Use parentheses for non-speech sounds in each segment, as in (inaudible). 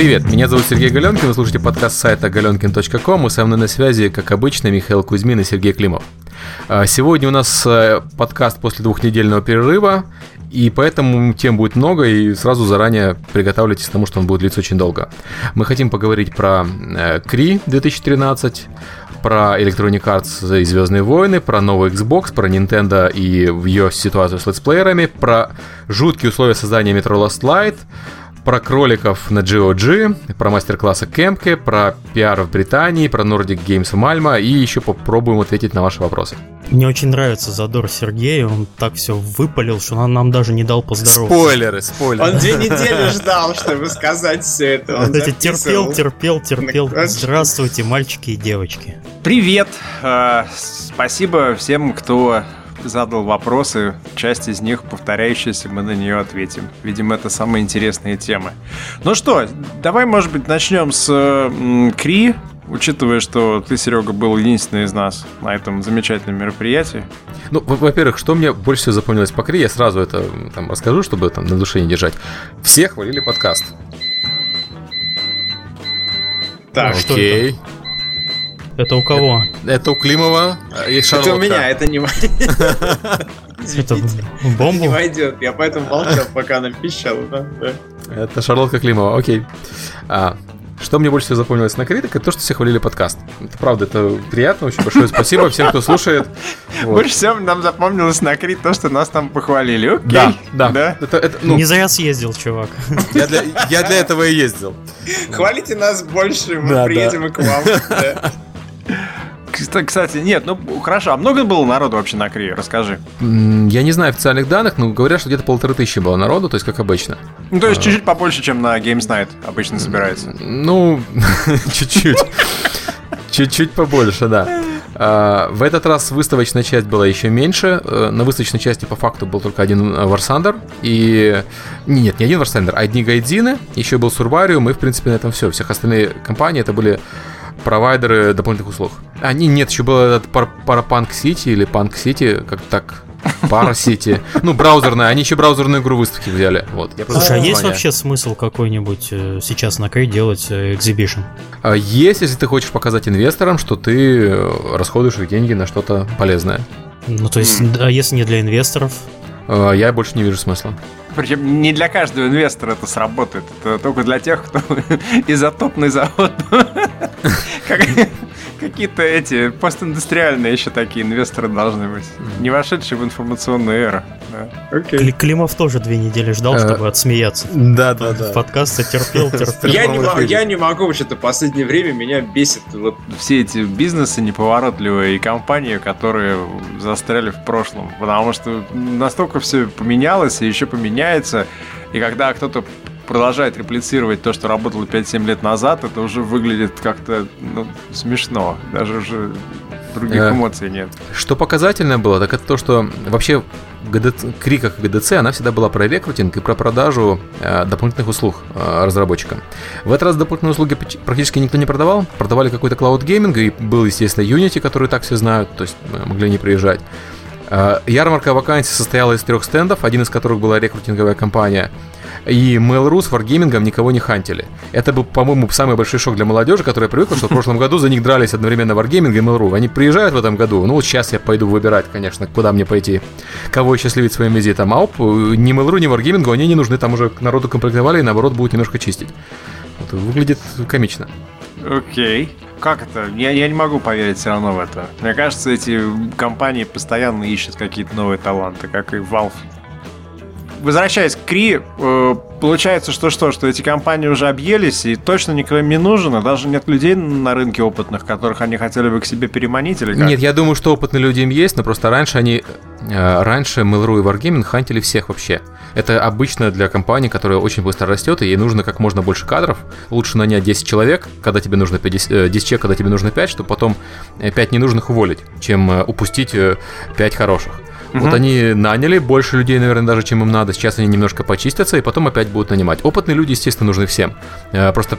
Привет, меня зовут Сергей Галенкин, вы слушаете подкаст сайта galenkin.com, и со мной на связи, как обычно, Михаил Кузьмин и Сергей Климов. А, сегодня у нас э, подкаст после двухнедельного перерыва, и поэтому тем будет много, и сразу заранее приготавливайтесь к тому, что он будет длиться очень долго. Мы хотим поговорить про Кри э, 2013, про Electronic Arts и Звездные войны, про новый Xbox, про Nintendo и ее ситуацию с летсплеерами, про жуткие условия создания Metro Last Light, про кроликов на GOG, про мастер-классы Кемпке, про пиар в Британии, про Nordic Games в Мальма и еще попробуем ответить на ваши вопросы. Мне очень нравится задор Сергея, он так все выпалил, что он нам даже не дал поздороваться. Спойлеры, спойлеры. Он две недели ждал, чтобы сказать все это. Он Кстати, терпел, терпел, терпел. Здравствуйте, мальчики и девочки. Привет! Э, спасибо всем, кто задал вопросы, часть из них повторяющиеся, мы на нее ответим. Видимо, это самые интересные темы. Ну что, давай, может быть, начнем с м, Кри, учитывая, что ты, Серега, был единственный из нас на этом замечательном мероприятии. Ну, во-первых, что мне больше всего запомнилось по Кри, я сразу это там расскажу, чтобы там на душе не держать. Все хвалили подкаст. Так, окей. Что это? Это у кого? Это, это у Климова и Шарлотка. Это у меня, это не Это бомба? Не войдет, я поэтому молчал, пока она пищала. Это Шарлотка Климова, окей. А, что мне больше всего запомнилось на критик, это то, что все хвалили подкаст. Это правда, это приятно, очень большое спасибо всем, кто слушает. Вот. Больше всего нам запомнилось на крит то, что нас там похвалили. Окей. Да, да. да? Это, это, ну... Не зря съездил, чувак. Я для, я для этого и ездил. Хвалите нас больше, мы да, приедем да. и к вам. Да. (laughs) Кстати, нет, ну хорошо, а много было народу вообще на Крие? Расскажи. Я не знаю официальных данных, но говорят, что где-то полторы тысячи было народу, то есть как обычно. Ну, то есть а... чуть-чуть побольше, чем на Games Night обычно собирается. Ну, (laughs) чуть-чуть. Чуть-чуть побольше, да. А, в этот раз выставочная часть была еще меньше. Э, на выставочной части по факту был только один Варсандер. И... Нет, не один War Thunder, а одни Gaijin ы. Еще был Survarium, и в принципе на этом все. Всех остальные компании это были провайдеры дополнительных услуг. Они нет, еще был этот Парапанк Сити или Панк Сити, как так Пара Сити. (laughs) Ну, браузерная. Они еще браузерную игру выставки взяли. Вот. Я Слушай, а есть вообще смысл какой-нибудь э, сейчас на КРИ делать exhibition? А есть, если ты хочешь показать инвесторам, что ты э, расходуешь их деньги на что-то полезное. Ну, то есть, mm. а если не для инвесторов? А, я больше не вижу смысла. Причем не для каждого инвестора это сработает. Это только для тех, кто (laughs) изотопный завод. (laughs) Какие-то эти постиндустриальные еще такие инвесторы должны быть. Не вошедшие в информационную эру. Климов тоже две недели ждал, э, чтобы отсмеяться. Да, да, да. Подкаст терпел, (laughs) терпел. Я не, могу, я не могу, что-то в последнее время меня бесит. Вот все эти бизнесы неповоротливые и компании, которые застряли в прошлом. Потому что настолько все поменялось и еще поменяется. И когда кто-то продолжает реплицировать то, что работало 5-7 лет назад, это уже выглядит как-то ну, смешно. Даже уже других э, эмоций нет. Что показательно было, так это то, что вообще ГДЦ, криках ГДЦ она всегда была про рекрутинг и про продажу э, дополнительных услуг э, разработчикам. В этот раз дополнительные услуги практически никто не продавал. Продавали какой-то клауд гейминг, и был, естественно, Unity, который так все знают, то есть могли не приезжать. Э, ярмарка вакансий состояла из трех стендов, один из которых была рекрутинговая компания – и Mail.ru с Wargaming никого не хантили. Это был, по-моему, самый большой шок для молодежи, которая привыкла, что в прошлом году за них дрались одновременно Wargaming и Mail.ru. Они приезжают в этом году, ну вот сейчас я пойду выбирать, конечно, куда мне пойти, кого счастливить своим визитом. А оп, ни Mail.ru, ни Wargaming они не нужны, там уже народу комплектовали и наоборот будут немножко чистить. Вот, выглядит комично. Окей. Okay. Как это? Я, я не могу поверить все равно в это. Мне кажется, эти компании постоянно ищут какие-то новые таланты, как и Valve возвращаясь к Кри, э, получается, что что, что эти компании уже объелись и точно никого им не нужен, и даже нет людей на рынке опытных, которых они хотели бы к себе переманить или как? Нет, я думаю, что опытные люди им есть, но просто раньше они, э, раньше Mail.ru и Wargaming хантили всех вообще. Это обычно для компании, которая очень быстро растет, и ей нужно как можно больше кадров. Лучше нанять 10 человек, когда тебе нужно 50, 10 человек, когда тебе нужно 5, чтобы потом 5 ненужных уволить, чем упустить 5 хороших. Угу. Вот они наняли больше людей, наверное, даже, чем им надо. Сейчас они немножко почистятся, и потом опять будут нанимать. Опытные люди, естественно, нужны всем. Э, просто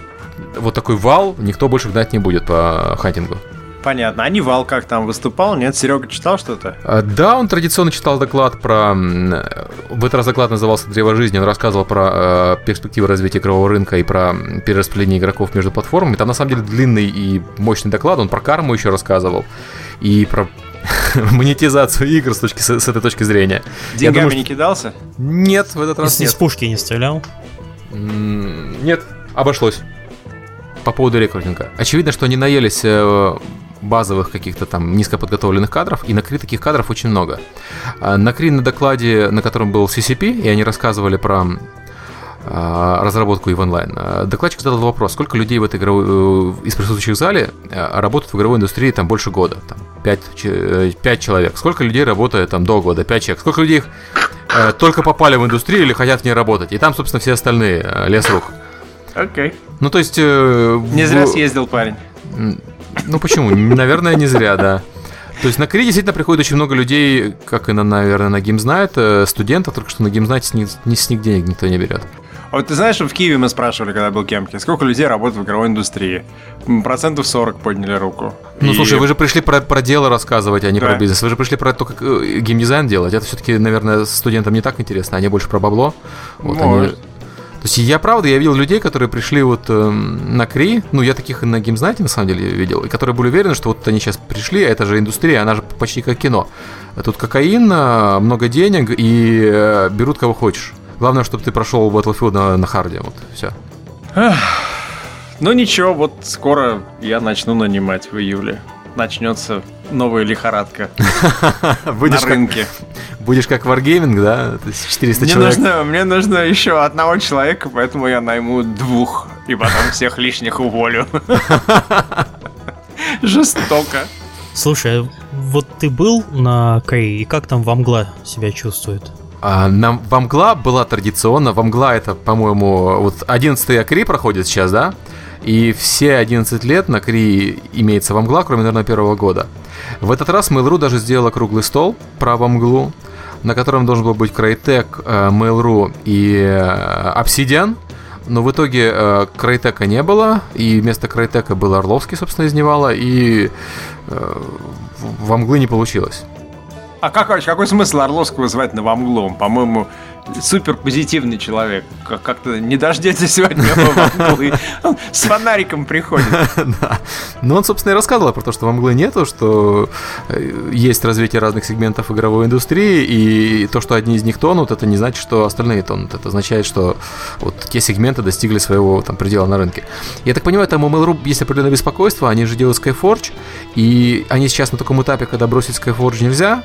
вот такой вал никто больше гнать не будет по хантингу. Понятно. А Nival как там выступал? Нет, Серега читал что-то? А, да, он традиционно читал доклад про... В этот раз доклад назывался «Древо жизни». Он рассказывал про э, перспективы развития игрового рынка и про перераспределение игроков между платформами. Там на самом деле длинный и мощный доклад. Он про карму еще рассказывал. И про (laughs) монетизацию игр с, точки, с, с этой точки зрения. Деньгами думаю, не кидался? Нет, в этот раз Из, нет. Из пушки не стрелял? Нет, обошлось. По поводу рекрутинга. Очевидно, что они наелись э, базовых каких-то там низкоподготовленных кадров, и на Кри таких кадров очень много. А на Кри на докладе, на котором был CCP, и они рассказывали про разработку EVE Online. А, докладчик задал вопрос, сколько людей в этой игровой, э, из присутствующих в зале работают в игровой индустрии там больше года, там 5, 5 человек. Сколько людей работает там до года, 5 человек. Сколько людей э, только попали в индустрию или хотят в ней работать. И там, собственно, все остальные, э, лес рук. Окей. Okay. Ну, то есть... Э, не зря съездил парень. Ну, почему? Наверное, не зря, да. То есть на Кри действительно приходит очень много людей, как и, на, наверное, на Гимзнайт, э, студентов, только что на Гимзнайте с них, с них денег никто не берет. А вот ты знаешь, что в Киеве мы спрашивали, когда был кемки, сколько людей работает в игровой индустрии? Процентов 40 подняли руку. Ну, и... слушай, вы же пришли про, про дело рассказывать, а не да. про бизнес. Вы же пришли про то, как э, геймдизайн делать. Это все-таки, наверное, студентам не так интересно, они больше про бабло. Вот Может. они... То есть я правда, я видел людей, которые пришли вот э, на Кри, ну я таких и на Геймзнайте на самом деле видел, и которые были уверены, что вот они сейчас пришли, а это же индустрия, она же почти как кино. Тут кокаин, э, много денег и э, берут кого хочешь. Главное, чтобы ты прошел Battlefield на, на харде. Вот, все. Ну ничего, вот скоро я начну нанимать в июле. Начнется новая лихорадка (laughs) будешь на рынке. Как, (laughs) будешь как Wargaming, да? То есть 400 мне человек. Нужно, мне нужно еще одного человека, поэтому я найму двух, и потом всех лишних уволю. (laughs) Жестоко. Слушай, а вот ты был на Кэй, и как там Вамгла себя чувствует? А, нам Вамгла была традиционно. Вамгла это, по-моему, вот 11 Акри проходит сейчас, да? И все 11 лет на Кри имеется Вамгла, кроме, наверное, первого года. В этот раз Mail.ru даже сделала круглый стол про Вамглу, на котором должен был быть Crytek, э, Mail.ru и э, Obsidian. Но в итоге э, Крайтека не было, и вместо Крайтека был Орловский, собственно, из и э, в не получилось. А как, какой смысл Орловского звать Новомглом? По-моему, супер позитивный человек. Как-то не дождетесь сегодня Мглы. Он с фонариком приходит. (laughs) Да. Ну, он, собственно, и рассказывал про то, что во Мглы нету, что э, есть развитие разных сегментов игровой индустрии, и то, что одни из них тонут, это не значит, что остальные тонут. Это означает, что вот те сегменты достигли своего там предела на рынке. Я так понимаю, там у Mail.ru есть определенное беспокойство, они же делают Skyforge, и они сейчас на таком этапе, когда бросить Skyforge нельзя,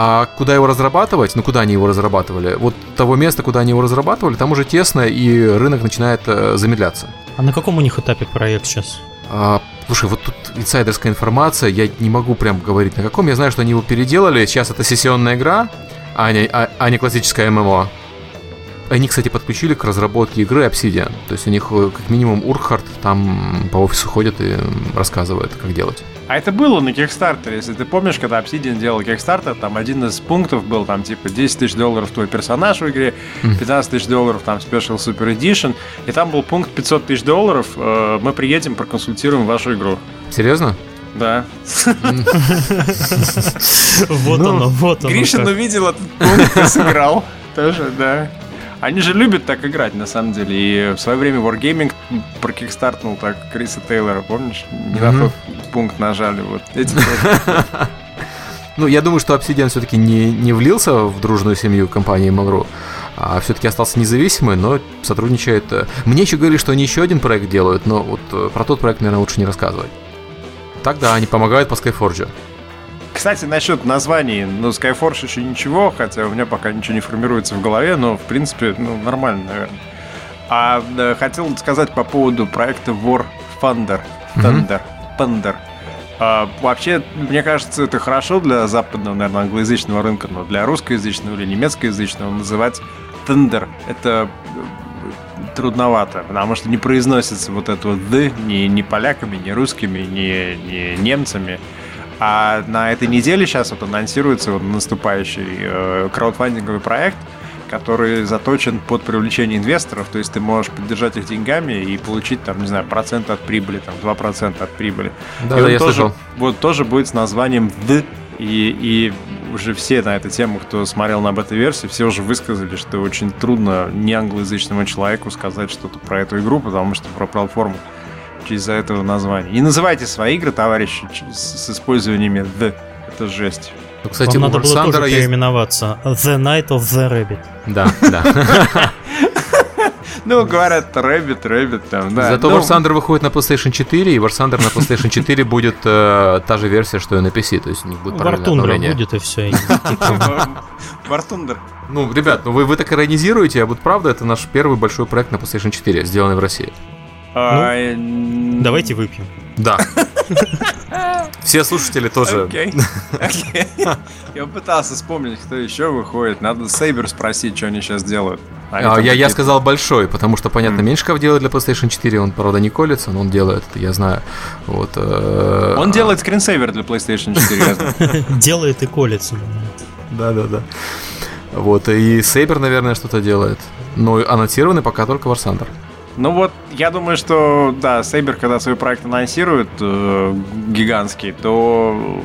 а куда его разрабатывать, ну куда они его разрабатывали? Вот того места, куда они его разрабатывали, там уже тесно, и рынок начинает э, замедляться. А на каком у них этапе проект сейчас? А, слушай, вот тут инсайдерская информация, я не могу прям говорить на каком. Я знаю, что они его переделали. Сейчас это сессионная игра, а не, а, а не классическая ММО. Они, кстати, подключили к разработке игры Obsidian. То есть у них э, как минимум Урхард там по офису ходит и рассказывает, как делать. А это было на Kickstarter, если ты помнишь, когда Obsidian делал Kickstarter, там один из пунктов был, там, типа, 10 тысяч долларов твой персонаж в игре, 15 тысяч долларов, там, Special Super Edition, и там был пункт 500 тысяч долларов, э, мы приедем, проконсультируем вашу игру. Серьезно? Да. (laughs) Вот ну, оно, вот оно. Гришин увидел этот пункт и сыграл. Тоже, да. Они же любят так играть, на самом деле. И в свое время Wargaming прокикстартнул так Криса Тейлора, помнишь? Не на тот пункт нажали. Вот эти (laughs) Ну, я думаю, что Obsidian все-таки не, не влился в дружную семью компании Mail.ru, а все-таки остался независимый, но сотрудничает. Мне еще говорили, что они еще один проект делают, но вот э, про тот проект, наверное, лучше не рассказывать. Так, да, они помогают по Skyforge. Кстати, насчет названий, ну, Skyforge еще ничего, хотя у меня пока ничего не формируется в голове, но, в принципе, ну, нормально, наверное. А да, хотел сказать по поводу проекта War Thunder. Thunder. Mm-hmm. Thunder. А, вообще, мне кажется, это хорошо для западного, наверное, англоязычного рынка, но для русскоязычного или немецкоязычного называть Thunder это э, трудновато, потому что не произносится вот это вот «д» ни, ни поляками, ни русскими, ни, ни немцами. А на этой неделе сейчас вот анонсируется вот наступающий э, краудфандинговый проект, который заточен под привлечение инвесторов, то есть ты можешь поддержать их деньгами и получить, там, не знаю, процент от прибыли, там, 2% от прибыли. Да, и да, я тоже, слышал. Вот тоже будет с названием The, и, и уже все на эту тему, кто смотрел на бета-версии, все уже высказали, что очень трудно не англоязычному человеку сказать что-то про эту игру, потому что про платформу из-за этого названия. И называйте свои игры, товарищи, с, использованиями The. Это жесть. Ну, кстати, Вам надо было тоже есть... переименоваться The Night of the Rabbit. Да, да. Ну, говорят, Rabbit, Rabbit там, да. Зато ну... War Thunder выходит на PlayStation 4, и War Thunder на PlayStation 4 будет э, та же версия, что и на PC, то есть у них будет War Thunder будет и все. War Thunder. Ну, ребят, ну вы, вы так иронизируете, а вот правда, это наш первый большой проект на PlayStation 4, сделанный в России. А, ну, давайте выпьем. Да. (laughs) Все слушатели тоже. Окей. Я пытался вспомнить, кто еще выходит. Надо Сейбер спросить, что они сейчас делают. А, я, я сказал большой, потому что, понятно, mm. Меньшиков делает для PlayStation 4, он, правда, не колется, но он делает это, я знаю. Вот, э... Он делает скринсейвер для PlayStation 4. (laughs) Делает и колется. Да-да-да. Вот, и Сейбер, наверное, что-то делает. Но анонсированный пока только War Thunder. Ну вот, я думаю, что, да, Сейбер, когда свой проект анонсирует э, гигантский, то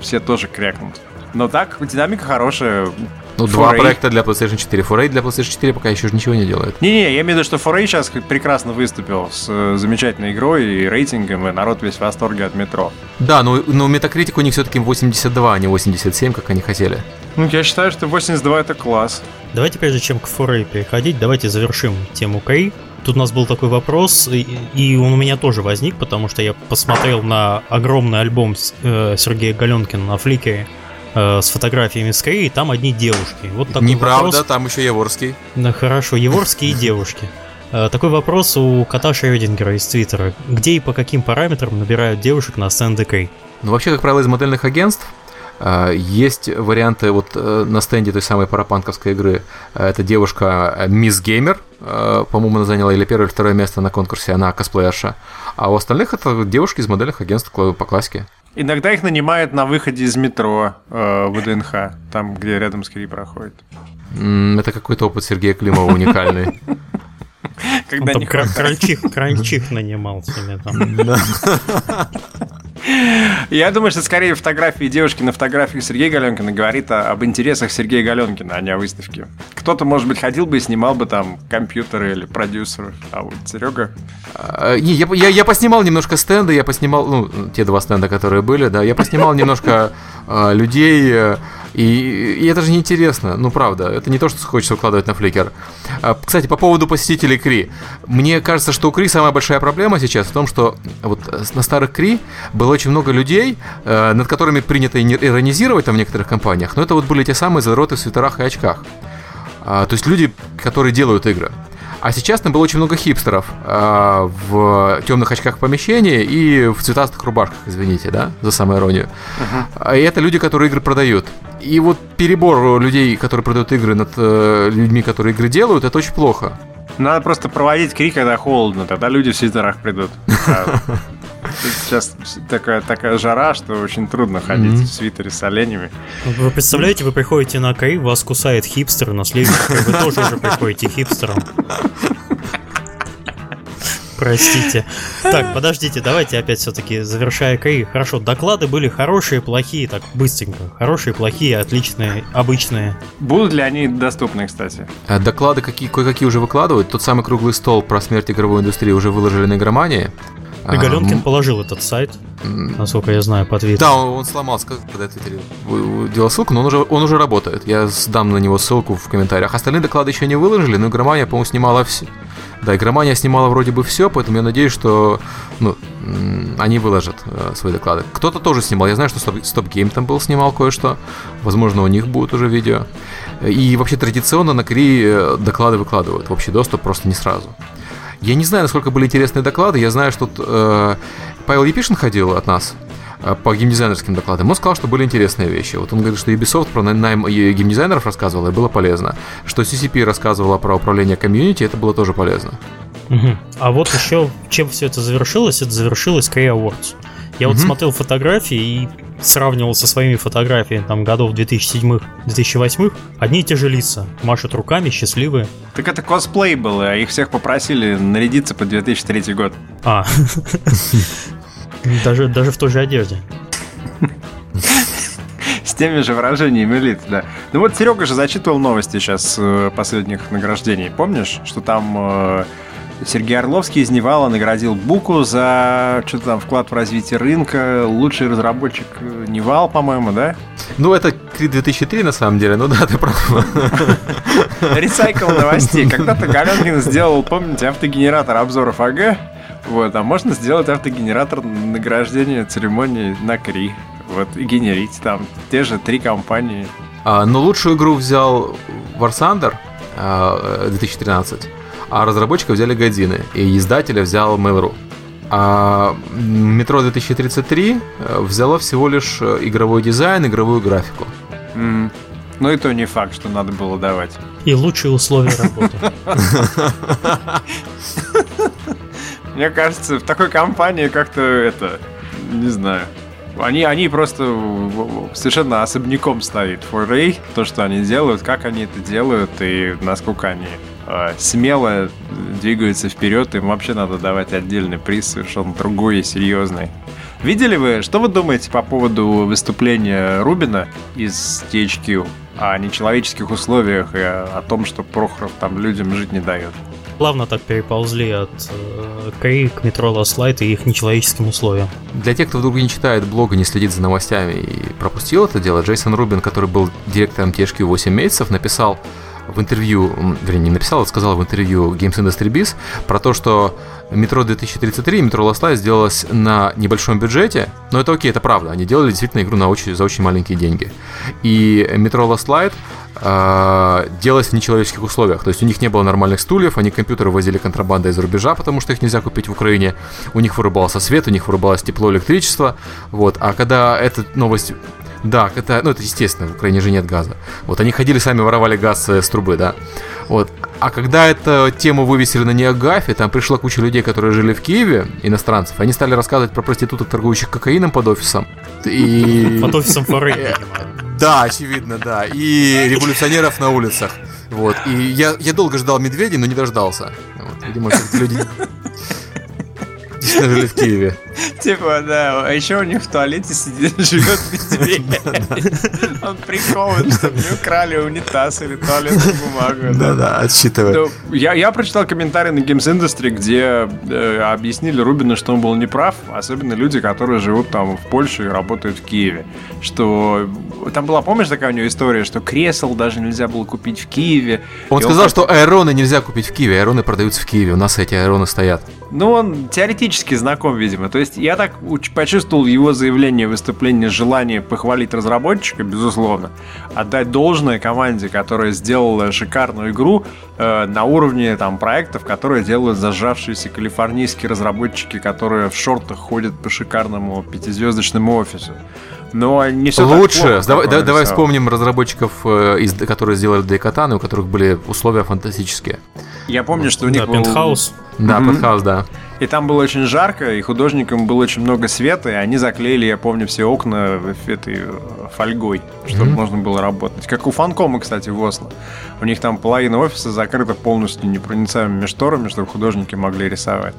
все тоже крякнут. Но так, динамика хорошая. Ну, два проекта для PlayStation 4. Foray для PlayStation 4 пока еще ничего не делает. Не-не, я имею в виду, что Foray сейчас прекрасно выступил с э, замечательной игрой и рейтингом, и народ весь в восторге от метро. Да, но, но Metacritic у них все-таки 82, а не 87, как они хотели. Ну, я считаю, что 82 это класс. Давайте, прежде чем к Foray переходить, давайте завершим тему Кэй. Тут у нас был такой вопрос, и, и он у меня тоже возник, потому что я посмотрел на огромный альбом э, Сергея Галенкина на Фликере э, с фотографиями Скрей, и там одни девушки. Вот такой Неправда, вопрос. там еще Еворский. Да, хорошо, Еворские и девушки. Э, такой вопрос у кота Шрёдингера из Твиттера. Где и по каким параметрам набирают девушек на SNDK? Ну, вообще, как правило, из модельных агентств есть варианты вот э, на стенде той самой парапанковской игры. Это девушка э, Мисс Геймер, э, по-моему, она заняла или первое, или второе место на конкурсе, она косплеерша. А у остальных это девушки из модельных агентств по классике. Иногда их нанимают на выходе из метро э, в ДНХ, там, где рядом с Кри проходит. Это какой-то опыт Сергея Климова уникальный. Когда там кранчих, кранчих нанимал себе там. Я думаю, что скорее фотографии девушки на фотографиях Сергея Галенкина говорит об интересах Сергея Галенкина, а не о выставке. Кто-то, может быть, ходил бы и снимал бы там компьютеры или продюсеров, а вот Серега... А, я, я, я поснимал немножко стенды, я поснимал, ну, те два стенда, которые были, да, я поснимал немножко а, людей, э, и, и это же неинтересно, ну правда, это не то, что хочется укладывать на фликер. А, кстати, по поводу посетителей Кри. Мне кажется, что у Кри самая большая проблема сейчас в том, что вот на старых Кри было очень много людей, э, над которыми принято иронизировать там в некоторых компаниях, но это вот были те самые задроты в свитерах и очках. А, то есть люди, которые делают игры. А сейчас там было очень много хипстеров э, в темных очках помещения и в цветастых рубашках, извините, да, за самую иронию. Uh-huh. И это люди, которые игры продают. И вот перебор людей, которые продают игры над э, людьми, которые игры делают, это очень плохо. Надо просто проводить крик, когда холодно, тогда люди в свитерах придут. (laughs) Сейчас такая, такая жара, что очень трудно ходить mm-hmm. в свитере с оленями. Вы представляете, вы приходите на КАИ, вас кусает хипстер, на следующий вы тоже уже приходите хипстером. Простите. Так, подождите, давайте опять все-таки завершая КАИ. Хорошо, доклады были хорошие, плохие, так быстренько. Хорошие, плохие, отличные, обычные. Будут ли они доступны, кстати? А доклады какие, кое-какие уже выкладывают. Тот самый круглый стол про смерть игровой индустрии уже выложили на игромании. И Галенкин а, положил этот сайт, насколько я знаю, по твиттеру. Да, он, он сломался, когда я твиттере делал ссылку, но он уже, он уже работает. Я сдам на него ссылку в комментариях. Остальные доклады еще не выложили, но игромания, по-моему, снимала все. Да, игромания снимала вроде бы все, поэтому я надеюсь, что ну, они выложат э, свои доклады. Кто-то тоже снимал. Я знаю, что Stop, Stop Game там был, снимал кое-что. Возможно, у них будет уже видео. И вообще традиционно на Кри э, доклады выкладывают в общий доступ просто не сразу. Я не знаю, насколько были интересные доклады. Я знаю, что э, Павел Епишин ходил от нас э, по геймдизайнерским докладам. Он сказал, что были интересные вещи. Вот он говорит, что Ubisoft про найм геймдизайнеров рассказывал, и было полезно. Что CCP рассказывала про управление комьюнити, это было тоже полезно. Угу. А вот еще, чем все это завершилось, это завершилось Key Awards. Я вот смотрел фотографии и сравнивал со своими фотографиями там годов 2007-2008, одни и те же лица. Машут руками, счастливые. Так это косплей был, а их всех попросили нарядиться под 2003 год. А, даже, даже в той же одежде. С теми же выражениями лиц, да. Ну вот Серега же зачитывал новости сейчас э, последних награждений. Помнишь, что там э, Сергей Орловский из Nival а наградил Буку за что-то там вклад в развитие рынка, лучший разработчик э, Nival, по-моему, да? Ну, это КРИ 2003 на самом деле, ну да, ты прав. (laughs) Ресайкл новостей. (laughs) Когда-то Галенкин сделал, помните, автогенератор обзоров АГ, вот, а можно сделать автогенератор награждения церемонии на КРИ. Вот, и генерить там те же три компании. А, но лучшую игру взял War Thunder а, 2013, а разработчика взяли Годзины, и издателя взял Mail.ru. А Метро 2033 э, взяло всего лишь э, игровой дизайн, игровую графику. М. Ну и то не факт, что надо было давать. И лучшие условия (laughs) работы. Мне кажется, в такой компании как-то это, не знаю. Они, они просто совершенно особняком стоит 4A, то, что они делают, как они это делают и насколько они смело двигаются вперед, им вообще надо давать отдельный приз, совершенно другой и серьезный. Видели вы, что вы думаете по поводу выступления Рубина из THQ о нечеловеческих условиях и о, том, что Прохоров там людям жить не дает? Плавно так переползли от э, КРИ к метро Last Light и их нечеловеческим условиям. Для тех, кто вдруг не читает блога, не следит за новостями и пропустил это дело, Джейсон Рубин, который был директором THQ 8 месяцев, написал в интервью, вернее, не написал, а сказал в интервью Games Industry Biz про то, что метро 2033 и метро Last Light сделалось на небольшом бюджете, но это окей, это правда, они делали действительно игру на очень, за очень маленькие деньги. И метро Last Light э, делалось в нечеловеческих условиях, то есть у них не было нормальных стульев, они компьютеры возили контрабандой из-за рубежа, потому что их нельзя купить в Украине, у них вырубался свет, у них вырубалось тепло, электричество, вот, а когда эта новость да, это, ну это естественно, в Украине же нет газа. Вот они ходили сами воровали газ э, с трубы, да. Вот. А когда эту тему вывесили на Неогафе, там пришла куча людей, которые жили в Киеве, иностранцев, они стали рассказывать про проституток, торгующих кокаином под офисом. И... (laughs) Под офисом Форей, видимо. Да, очевидно, да. И революционеров на улицах. Вот. И я, я долго ждал медведей, но не дождался. Вот. Видимо, люди (laughs) действительно жили в Киеве. (laughs) Типа, да, а еще у них в туалете сидит, (laughs) живет медведь. Он прикован, чтобы не украли унитаз или туалетную бумагу. Да-да, отсчитывает. Ну, Я, прочитал комментарий на Games Industry, где э, объяснили Рубину, что он был неправ, особенно люди, которые живут там в Польше и работают в Киеве. Что там была, помнишь, такая у него история, что кресел даже нельзя было купить в Киеве. Он сказал, что аэроны нельзя купить в Киеве, аэроны продаются в Киеве, у нас эти аэроны стоят. Ну, он теоретически знаком, видимо. То есть я так почувствовал его заявление, выступление, желание похвалить разработчика, безусловно, отдать должное команде, которая сделала шикарную игру э, на уровне там проектов, которые делают зажавшиеся калифорнийские разработчики, которые в шортах ходят по шикарному пятизвездочному офису. Но не все Лучше. давай, да- давай вспомним разработчиков, э, из- которые сделали Дейкатаны, у которых были условия фантастические. Я помню, что у них Да, был- пентхаус. Да, Мгм. Penthouse, да. И там было очень жарко, и художникам было очень много света, и они заклеили, я помню, все окна этой э, фольгой, чтобы Мгм. можно было работать. Как у Фанкома, кстати, в Осло. У них там половина офиса закрыта полностью непроницаемыми шторами, чтобы художники могли рисовать.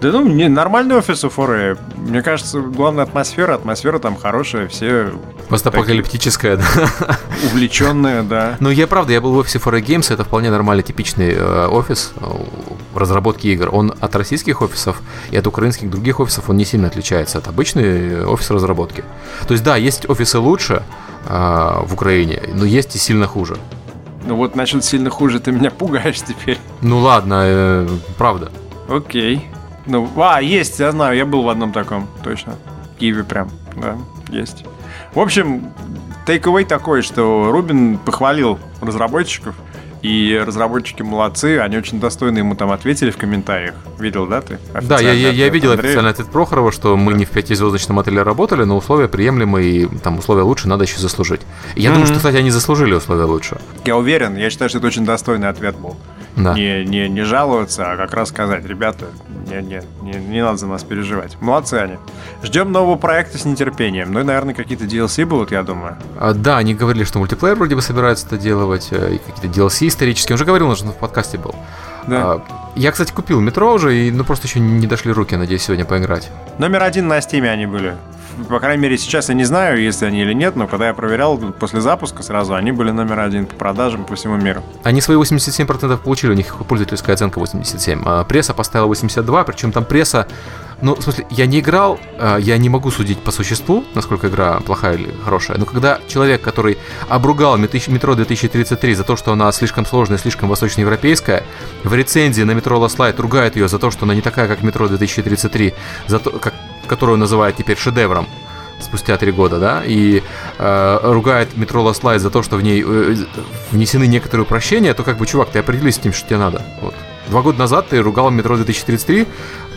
Да ну, не, нормальный офис у Форе. Мне кажется, главная атмосфера. Атмосфера там хорошая, все Постапокалиптическая, да. увлеченные, да. Ну, я правда, я был в офисе 4 Games, это вполне нормальный, типичный э, офис э, в разработке игр. Он от российских офисов и от украинских других офисов он не сильно отличается от обычной э, офис разработки. То есть, да, есть офисы лучше э, в Украине, но есть и сильно хуже. Ну вот насчет сильно хуже ты меня пугаешь теперь. Ну ладно, э, правда. Окей. Ну, а, есть, я знаю, я был в одном таком, точно. В Киеве прям, да, есть. В общем, тейковей такой, что Рубин похвалил разработчиков, и разработчики молодцы, они очень достойно ему там ответили в комментариях. Видел, да, ты? Да, я, я, я видел Андрея. официальный ответ Прохорова, что мы не в пятизвездочном отеле работали, но условия приемлемые, и там условия лучше, надо еще заслужить. Я думаю, Мгм. что, кстати, они заслужили условия лучше. Я уверен, я считаю, что это очень достойный ответ был. Да. Не, не, не жаловаться, а как раз сказать, ребята, не, не, не, не надо за нас переживать. Молодцы они. Ждем нового проекта с нетерпением. Ну и, наверное, какие-то DLC будут, я думаю. А, да, они говорили, что мультиплеер вроде бы собираются это делать, э, и какие-то DLC исторические. Он уже говорил, он же в подкасте был. Да. А, я, кстати, купил метро уже, и ну просто еще не дошли руки, надеюсь, сегодня поиграть. Номер один на стиме они были по крайней мере, сейчас я не знаю, если они или нет, но когда я проверял после запуска сразу, они были номер один по продажам по всему миру. Они свои 87% получили, у них пользовательская оценка 87. А пресса поставила 82, причем там пресса ну, в смысле, я не играл, а, я не могу судить по существу, насколько игра плохая или хорошая, но когда человек, который обругал метро 2033 за то, что она слишком сложная, слишком восточноевропейская, в рецензии на метро Last Light ругает ее за то, что она не такая, как метро 2033, за то, как которую называют теперь шедевром спустя три года, да, и э, ругает метро Last Light за то, что в ней э, внесены некоторые упрощения, то как бы, чувак, ты определись с тем, что тебе надо. Вот. Два года назад ты ругал метро 2033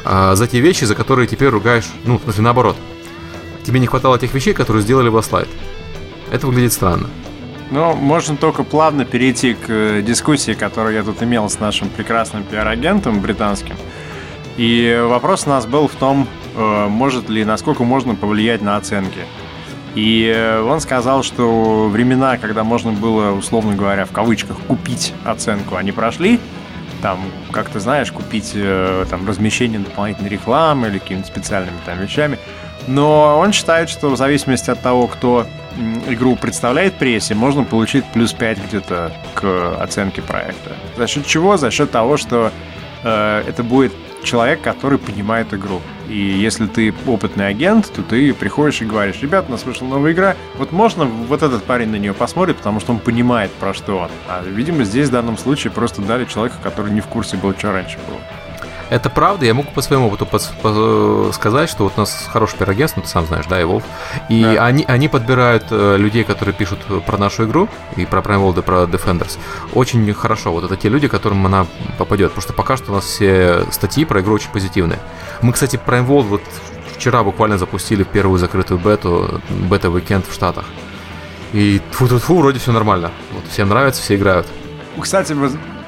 э, за те вещи, за которые теперь ругаешь, ну, в смысле, наоборот. Тебе не хватало тех вещей, которые сделали в Last. Это выглядит странно. Ну, можно только плавно перейти к э, дискуссии, которую я тут имел с нашим прекрасным пиар-агентом британским. И вопрос у нас был в том, Э, может ли, насколько можно повлиять на оценки. И э, он сказал, что времена, когда можно было, условно говоря, в кавычках, купить оценку, они прошли. Там, как ты знаешь, купить э, там, размещение дополнительной рекламы или какими-то специальными там вещами. Но он считает, что в зависимости от того, кто игру представляет прессе, можно получить плюс 5 где-то к оценке проекта. За счет чего? За счет того, что э, это будет человек, который понимает игру. И если ты опытный агент, то ты приходишь и говоришь, ребят, у нас вышла новая игра, вот можно вот этот парень на нее посмотрит, потому что он понимает, про что он. А, видимо, здесь в данном случае просто дали человека, который не в курсе был, что раньше было. Это правда, я могу по своему опыту сказать, что вот у нас хороший пирогенство, ну ты сам знаешь, да, и Wolf, и да. они, они подбирают э, людей, которые пишут про нашу игру, и про Prime World, и про Defenders, очень хорошо. Вот это те люди, которым она попадет, потому что пока что у нас все статьи про игру очень позитивные. Мы, кстати, Prime World вот вчера буквально запустили первую закрытую бету, бета-уикенд в Штатах. И фу-фу-фу, вроде все нормально. Вот, всем нравится, все играют. Кстати,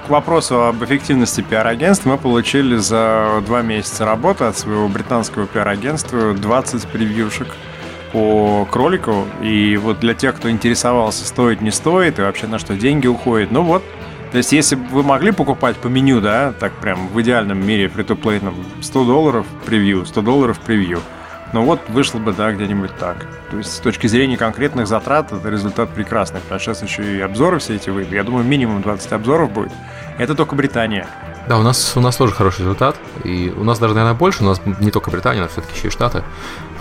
к вопросу об эффективности пиар-агентства мы получили за два месяца работы от своего британского пиар-агентства 20 превьюшек по кролику. И вот для тех, кто интересовался, стоит, не стоит, и вообще на что деньги уходят, ну вот, то есть, если бы вы могли покупать по меню, да, так прям в идеальном мире фри то 100 долларов превью, 100 долларов превью, ну вот вышло бы, да, где-нибудь так. То есть с точки зрения конкретных затрат это результат прекрасный. Потому сейчас еще и обзоры все эти выйдут. Я думаю, минимум 20 обзоров будет. Это только Британия. Да, у нас, у нас тоже хороший результат. И у нас даже, наверное, больше. У нас не только Британия, но все-таки еще и Штаты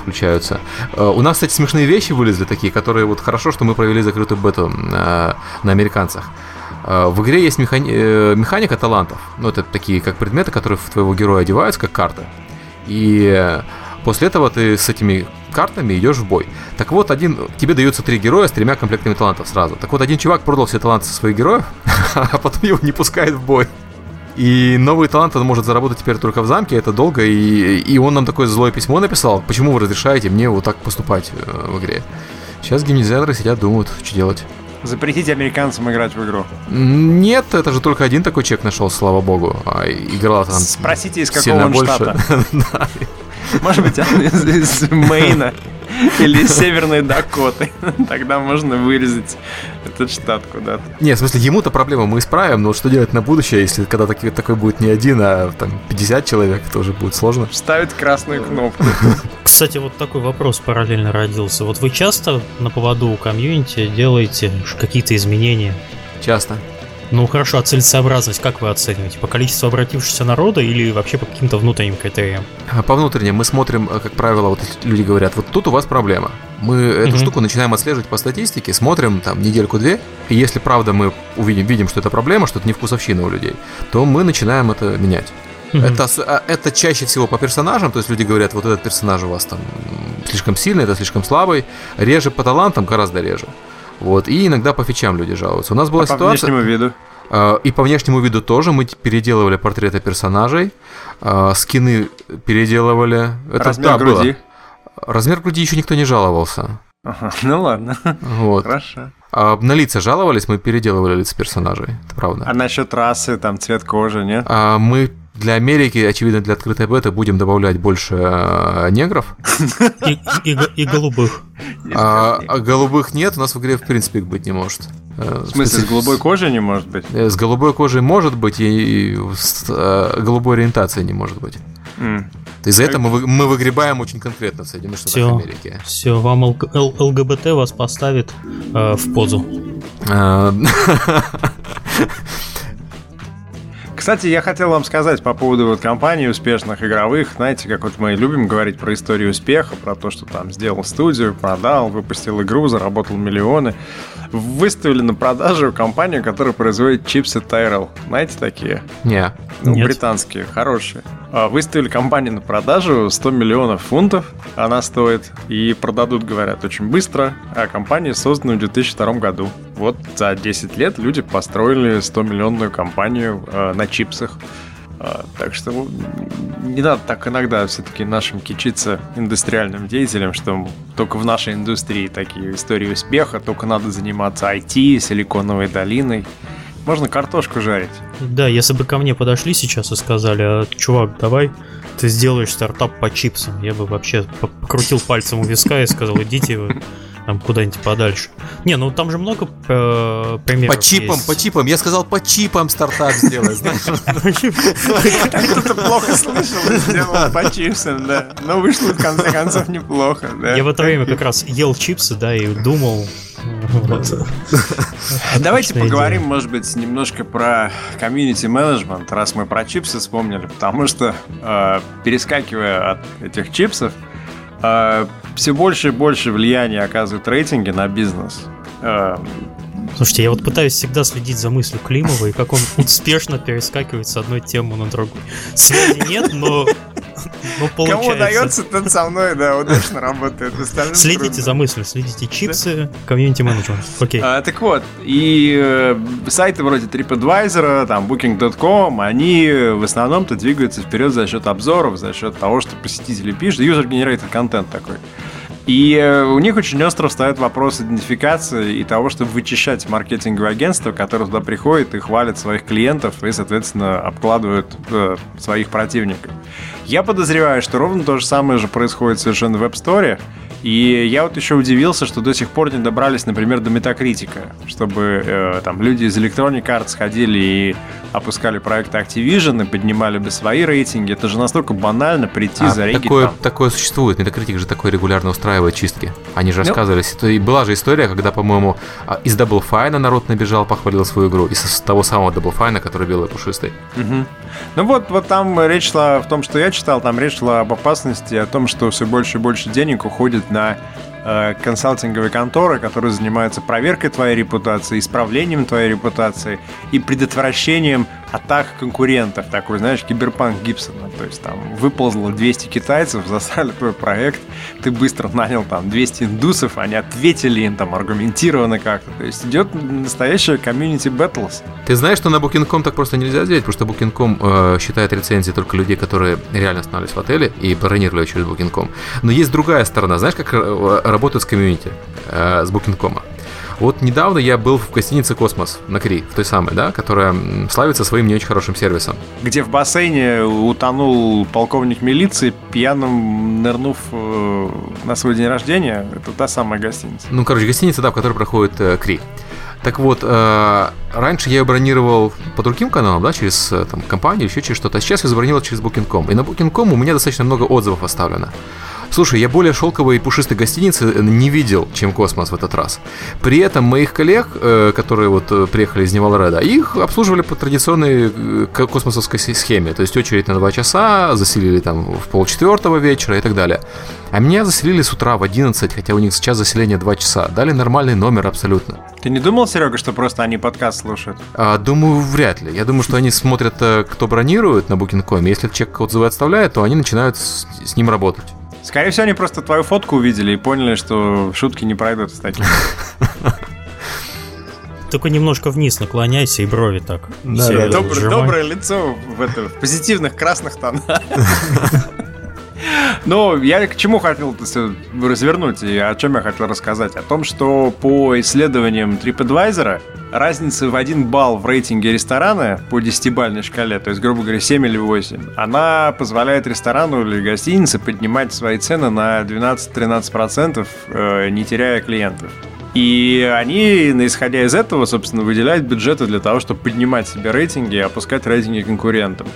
включаются. Э, у нас, кстати, смешные вещи вылезли такие, которые вот хорошо, что мы провели закрытую бету на, э, на американцах. Э, в игре есть механи... механика талантов. Ну, это такие как предметы, которые в твоего героя одеваются, как карты. И После этого ты с этими картами идешь в бой. Так вот, один, тебе даются три героя с тремя комплектами талантов сразу. Так вот, один чувак продал все таланты со своих героев, (laughs) а потом его не пускает в бой. И новый талант он может заработать теперь только в замке, это долго, и, и он нам такое злое письмо написал, почему вы разрешаете мне вот так поступать э, в игре. Сейчас геймдизайнеры сидят, думают, что делать. Запретить американцам играть в игру. Нет, это же только один такой человек нашел, слава богу. А играла там Спросите, из какого он больше. штата. (laughs) Может быть, он из, из Мейна или из Северной Дакоты. Тогда можно вырезать этот штат куда-то. Нет, в смысле, ему-то проблему мы исправим, но что делать на будущее, если когда такой, такой будет не один, а там 50 человек, тоже будет сложно. Ставить красную кнопку. Кстати, вот такой вопрос параллельно родился. Вот вы часто на поводу у комьюнити делаете какие-то изменения? Часто. Ну хорошо, а целесообразность как вы оцениваете? По количеству обратившегося народа или вообще по каким-то внутренним критериям? А, по внутренним мы смотрим, э, как правило, вот люди говорят, вот тут у вас проблема. Мы эту mm-hmm. штуку начинаем отслеживать по статистике, смотрим там недельку-две, и если правда мы увидим, видим, что это проблема, что это не вкусовщина у людей, то мы начинаем это менять. Mm-hmm. Это, а, это чаще всего по персонажам, то есть люди говорят, вот этот персонаж у вас там слишком сильный, это слишком слабый, реже по талантам, гораздо реже. Вот, и иногда по фичам люди жалуются. У нас была а ситуация... по внешнему виду? Uh, и по внешнему виду тоже мы переделывали портреты персонажей, uh, скины переделывали. Это, Размер да, груди? Размер груди еще никто не жаловался. Ага, ну ладно. Вот. Хорошо. А на лица жаловались, мы переделывали лица персонажей, это правда. А насчет расы, там, цвет кожи, нет? А мы для Америки, очевидно, для открытой беты будем добавлять больше э, негров. (laughs) И, и, и голубых. А, а голубых нет, у нас в игре в принципе их быть не может. В смысле, с голубой кожей не может быть? С голубой кожей может быть, и с э, голубой ориентацией не может быть. Mm. Из-за этого мы, мы выгребаем очень конкретно в Соединенных Штатах Америки. Все, вам Л- Л- ЛГБТ вас поставит э, в позу. (laughs) Кстати, я хотел вам сказать по поводу вот компаний успешных игровых. Знаете, как вот мы любим говорить про историю успеха, про то, что там сделал студию, продал, выпустил игру, заработал миллионы. Выставили на продажу компанию, которая производит чипсы Tyrell. Знаете такие? Не. Ну, Нет. британские, хорошие. А, выставили компанию на продажу 100 миллионов фунтов она стоит. И продадут, говорят, очень быстро. А компания создана в 2002 году. Вот за 10 лет люди построили 100-миллионную компанию э, на чипсах. Э, так что ну, не надо так иногда все-таки нашим кичиться индустриальным деятелям, что только в нашей индустрии такие истории успеха, только надо заниматься IT, силиконовой долиной. Можно картошку жарить. Да, если бы ко мне подошли сейчас и сказали, «А, чувак, давай ты сделаешь стартап по чипсам, я бы вообще покрутил пальцем у виска и сказал, идите вы там куда-нибудь подальше. Не, ну там же много э, примеров По чипам, есть. по чипам. Я сказал, по чипам стартап сделай, (laughs) знаешь. Кто-то плохо слышал сделал по чипсам, да. Но вышло в конце концов неплохо, да. Я в это время как раз ел чипсы, да, и думал, Давайте поговорим, может быть, немножко про комьюнити менеджмент, раз мы про чипсы вспомнили, потому что, э, перескакивая от этих чипсов, э, все больше и больше влияния оказывают рейтинги на бизнес. Э, Слушайте, я вот пытаюсь всегда следить за мыслью Климова и как он успешно перескакивает с одной темы на другую. Связи нет, но ну, получается. Кому удается, тот со мной, да, удачно работает. Остальным следите трудно. за мыслью, следите чипсы, комьюнити менеджмент. Окей. А, так вот, и э, сайты вроде TripAdvisor, там, Booking.com, они в основном-то двигаются вперед за счет обзоров, за счет того, что посетители пишут, user-generated контент такой. И э, у них очень остро встает вопрос идентификации и того, чтобы вычищать маркетинговые агентства, которые туда приходят и хвалят своих клиентов и, соответственно, обкладывают э, своих противников. Я подозреваю, что ровно то же самое же происходит совершенно в App Store, и я вот еще удивился, что до сих пор не добрались, например, до метакритика, чтобы э, там люди из Electronic Arts ходили и опускали проекты Activision и поднимали бы свои рейтинги. Это же настолько банально прийти, а, зарегить такое, там. такое существует. Метакритик же такой регулярно устраивает чистки. Они же ну. И была же история, когда, по-моему, а, из Double Fine народ набежал, похвалил свою игру. Из того самого Double Fine, который белый пушистый. Угу. Ну вот, вот там речь шла в том, что я читал, там речь шла об опасности, о том, что все больше и больше денег уходит на э, консалтинговые конторы, которые занимаются проверкой твоей репутации, исправлением твоей репутации и предотвращением атак конкурентов. Такой, знаешь, киберпанк Гибсона. То есть там выползло 200 китайцев, засали твой проект, ты быстро нанял там 200 индусов, они ответили им там аргументированно как-то. То есть идет настоящая community battles. Ты знаешь, что на Booking.com так просто нельзя сделать, потому что Booking.com э, считает рецензии только людей, которые реально останавливались в отеле и бронировали через Booking.com. Но есть другая сторона. Знаешь, как э, работают с комьюнити, э, с Booking.com? Вот недавно я был в гостинице «Космос» на КРИ, в той самой, да, которая славится своим не очень хорошим сервисом. Где в бассейне утонул полковник милиции, пьяным нырнув э, на свой день рождения. Это та самая гостиница. Ну, короче, гостиница, да, в которой проходит э, КРИ. Так вот, э, раньше я ее бронировал по другим каналам, да, через э, там, компанию, еще через что-то. А сейчас я забронировал через Booking.com. И на Booking.com у меня достаточно много отзывов оставлено. Слушай, я более шелковой и пушистой гостиницы э, не видел, чем Космос в этот раз. При этом моих коллег, э, которые вот приехали из Невалреда, их обслуживали по традиционной космосовской схеме. То есть очередь на 2 часа, заселили там в полчетвертого вечера и так далее. А меня заселили с утра в 11, хотя у них сейчас заселение 2 часа. Дали нормальный номер абсолютно. Ты не думал, Серега, что просто они подкаст слушают? А, думаю, вряд ли. Я думаю, что они смотрят, кто бронирует на Booking.com. Если человек отзывы отставляет, то они начинают с, с ним работать. Скорее всего, они просто твою фотку увидели и поняли, что шутки не пройдут с таким. (laughs) Только немножко вниз наклоняйся и брови так. Да, да, доброе, доброе лицо в, это, в позитивных красных тонах. (laughs) Но я к чему хотел развернуть и о чем я хотел рассказать? О том, что по исследованиям TripAdvisor разница в один балл в рейтинге ресторана по 10-бальной шкале, то есть, грубо говоря, 7 или 8, она позволяет ресторану или гостинице поднимать свои цены на 12-13%, э, не теряя клиентов. И они, исходя из этого, собственно, выделяют бюджеты для того, чтобы поднимать себе рейтинги и опускать рейтинги конкурентам.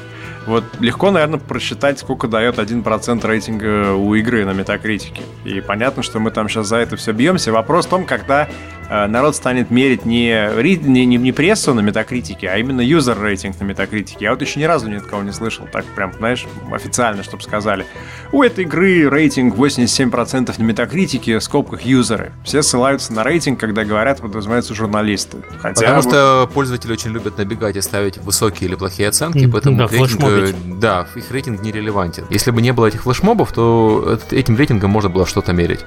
Вот легко, наверное, просчитать, сколько дает 1% рейтинга у игры на метакритике. И понятно, что мы там сейчас за это все бьемся. Вопрос в том, когда Э, народ станет мерить не, не, не, не прессу на метакритике, а именно юзер рейтинг на метакритике. Я вот еще ни разу ни от кого не слышал, так прям, знаешь, официально, чтобы сказали. У этой игры рейтинг 87% на метакритике, в скобках юзеры. Все ссылаются на рейтинг, когда говорят, подразумеваются журналисты. Хотя Потому вот... что пользователи очень любят набегать и ставить высокие или плохие оценки, поэтому да, рейтинг, э, да, их рейтинг не релевантен. Если бы не было этих флешмобов, то этим рейтингом можно было что-то мерить.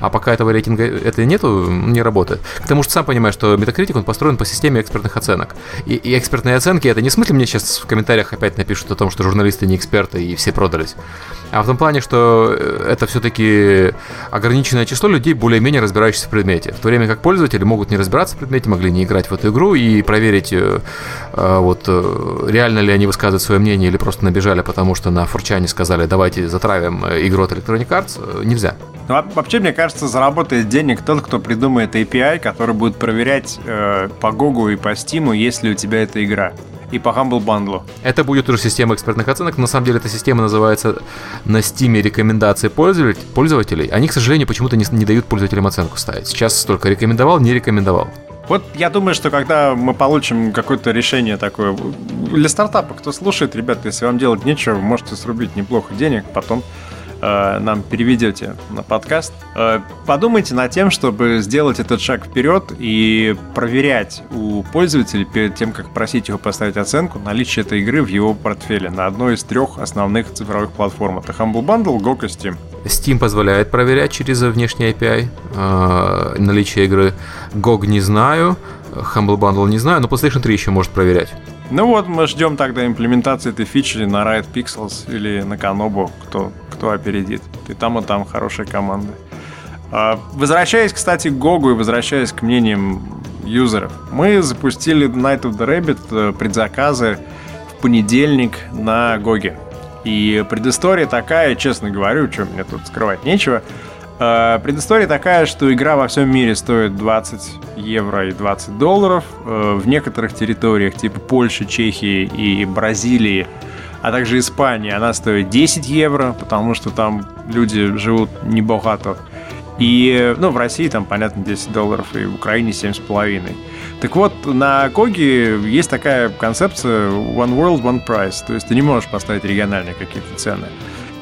А пока этого рейтинга это нету, не работает. Потому что сам понимаешь, что Metacritic, он построен по системе экспертных оценок. И, и экспертные оценки, это не в смысле мне сейчас в комментариях опять напишут о том, что журналисты не эксперты и все продались. А в том плане, что э, это все-таки ограниченное число людей, более-менее разбирающихся в предмете. В то время как пользователи могут не разбираться в предмете, могли не играть в эту игру и проверить, э, э, вот реально ли они высказывают свое мнение или просто набежали, потому что на фурчане сказали, давайте затравим игру от Electronic Arts, нельзя. Ну, вообще, мне кажется, заработает денег тот, кто придумает API, который будет проверять э, по Google и по Steam, есть ли у тебя эта игра и по Humble Bundle. Это будет уже система экспертных оценок. На самом деле эта система называется на Steam рекомендации пользователей. Они, к сожалению, почему-то не, не дают пользователям оценку ставить. Сейчас только рекомендовал, не рекомендовал. Вот я думаю, что когда мы получим какое-то решение такое для стартапа, кто слушает, ребята, если вам делать нечего, можете срубить неплохо денег, потом э, нам переведете на подкаст, э, подумайте над тем, чтобы сделать этот шаг вперед и проверять у пользователя перед тем, как просить его поставить оценку, наличие этой игры в его портфеле на одной из трех основных цифровых платформ. Это Humble Bundle, GOG. Steam позволяет проверять через внешний API э, наличие игры. GOG не знаю, Humble Bundle не знаю, но PlayStation 3 еще может проверять. Ну вот, мы ждем тогда имплементации этой фичи на Riot Pixels или на Kanobo, кто, кто опередит. И там, и там хорошие команды. А, возвращаясь, кстати, к Гогу и возвращаясь к мнениям юзеров. Мы запустили Night of the Rabbit э, предзаказы в понедельник на Гоге. И предыстория такая, честно говорю, что мне тут скрывать нечего – Э, предыстория такая, что игра во всем мире стоит 20 евро и 20 долларов. Э, в некоторых территориях, типа Польши, Чехии и Бразилии, а также Испании, она стоит 10 евро, потому что там люди живут небогато. И, ну, в России там, понятно, 10 долларов, и в Украине 7,5. Так вот, на Коге есть такая концепция One World, One Price. То есть ты не можешь поставить региональные какие-то цены.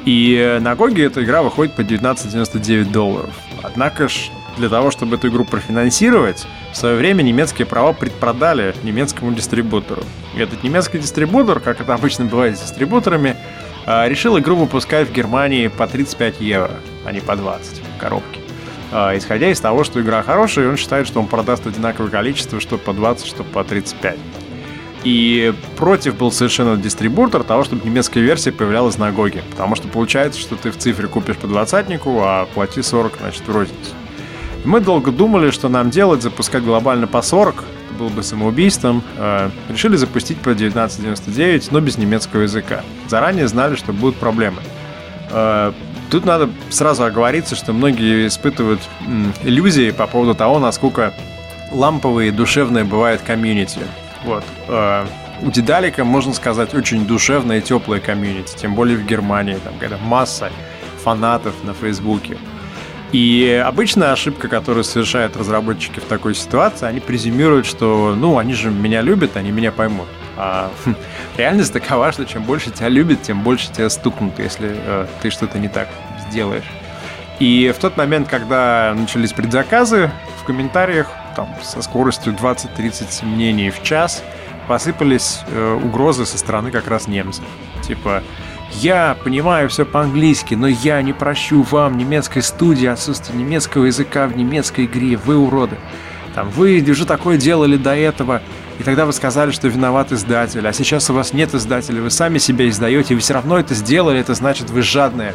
И на GOG е эта игра выходит по 19,99 долларов. Однако ж для того, чтобы эту игру профинансировать, в свое время немецкие права предпродали немецкому дистрибутору. И этот немецкий дистрибутор, как это обычно бывает с дистрибуторами, а, решил игру выпускать в Германии по 35 евро, а не по 20 в коробке. А, исходя из того, что игра хорошая, он считает, что он продаст одинаковое количество, что по 20, что по 35. И против был совершенно дистрибутор того, чтобы немецкая версия появлялась на GOG е. Потому что получается, что ты в цифре купишь по двадцатнику, а плати 40, значит, в розницу. И мы долго думали, что нам делать, запускать глобально по 40, это было бы самоубийством. Э, решили запустить по 19.99, но без немецкого языка. Заранее знали, что будут проблемы. Тут надо сразу оговориться, что многие испытывают иллюзии по поводу того, насколько ламповые и душевные бывает комьюнити. Вот. Э, у Дедалика, можно сказать, очень душевная и теплая комьюнити, тем более в Германии, там когда масса фанатов на Фейсбуке. И обычная ошибка, которую совершают разработчики в такой ситуации, они презюмируют, что, ну, они же меня любят, они меня поймут. А (laughs) хм, реальность такова, что чем больше тебя любят, тем больше тебя стукнут, если э, ты что-то не так сделаешь. И в тот момент, когда начались предзаказы, в комментариях там, со скоростью 20-30 мнений в час посыпались э, угрозы со стороны как раз немцев. Типа, я понимаю все по-английски, но я не прощу вам немецкой студии отсутствие немецкого языка в немецкой игре, вы уроды. Там, вы уже такое делали до этого, и тогда вы сказали, что виноват издатель, а сейчас у вас нет издателя, вы сами себя издаете, вы все равно это сделали, это значит вы жадные.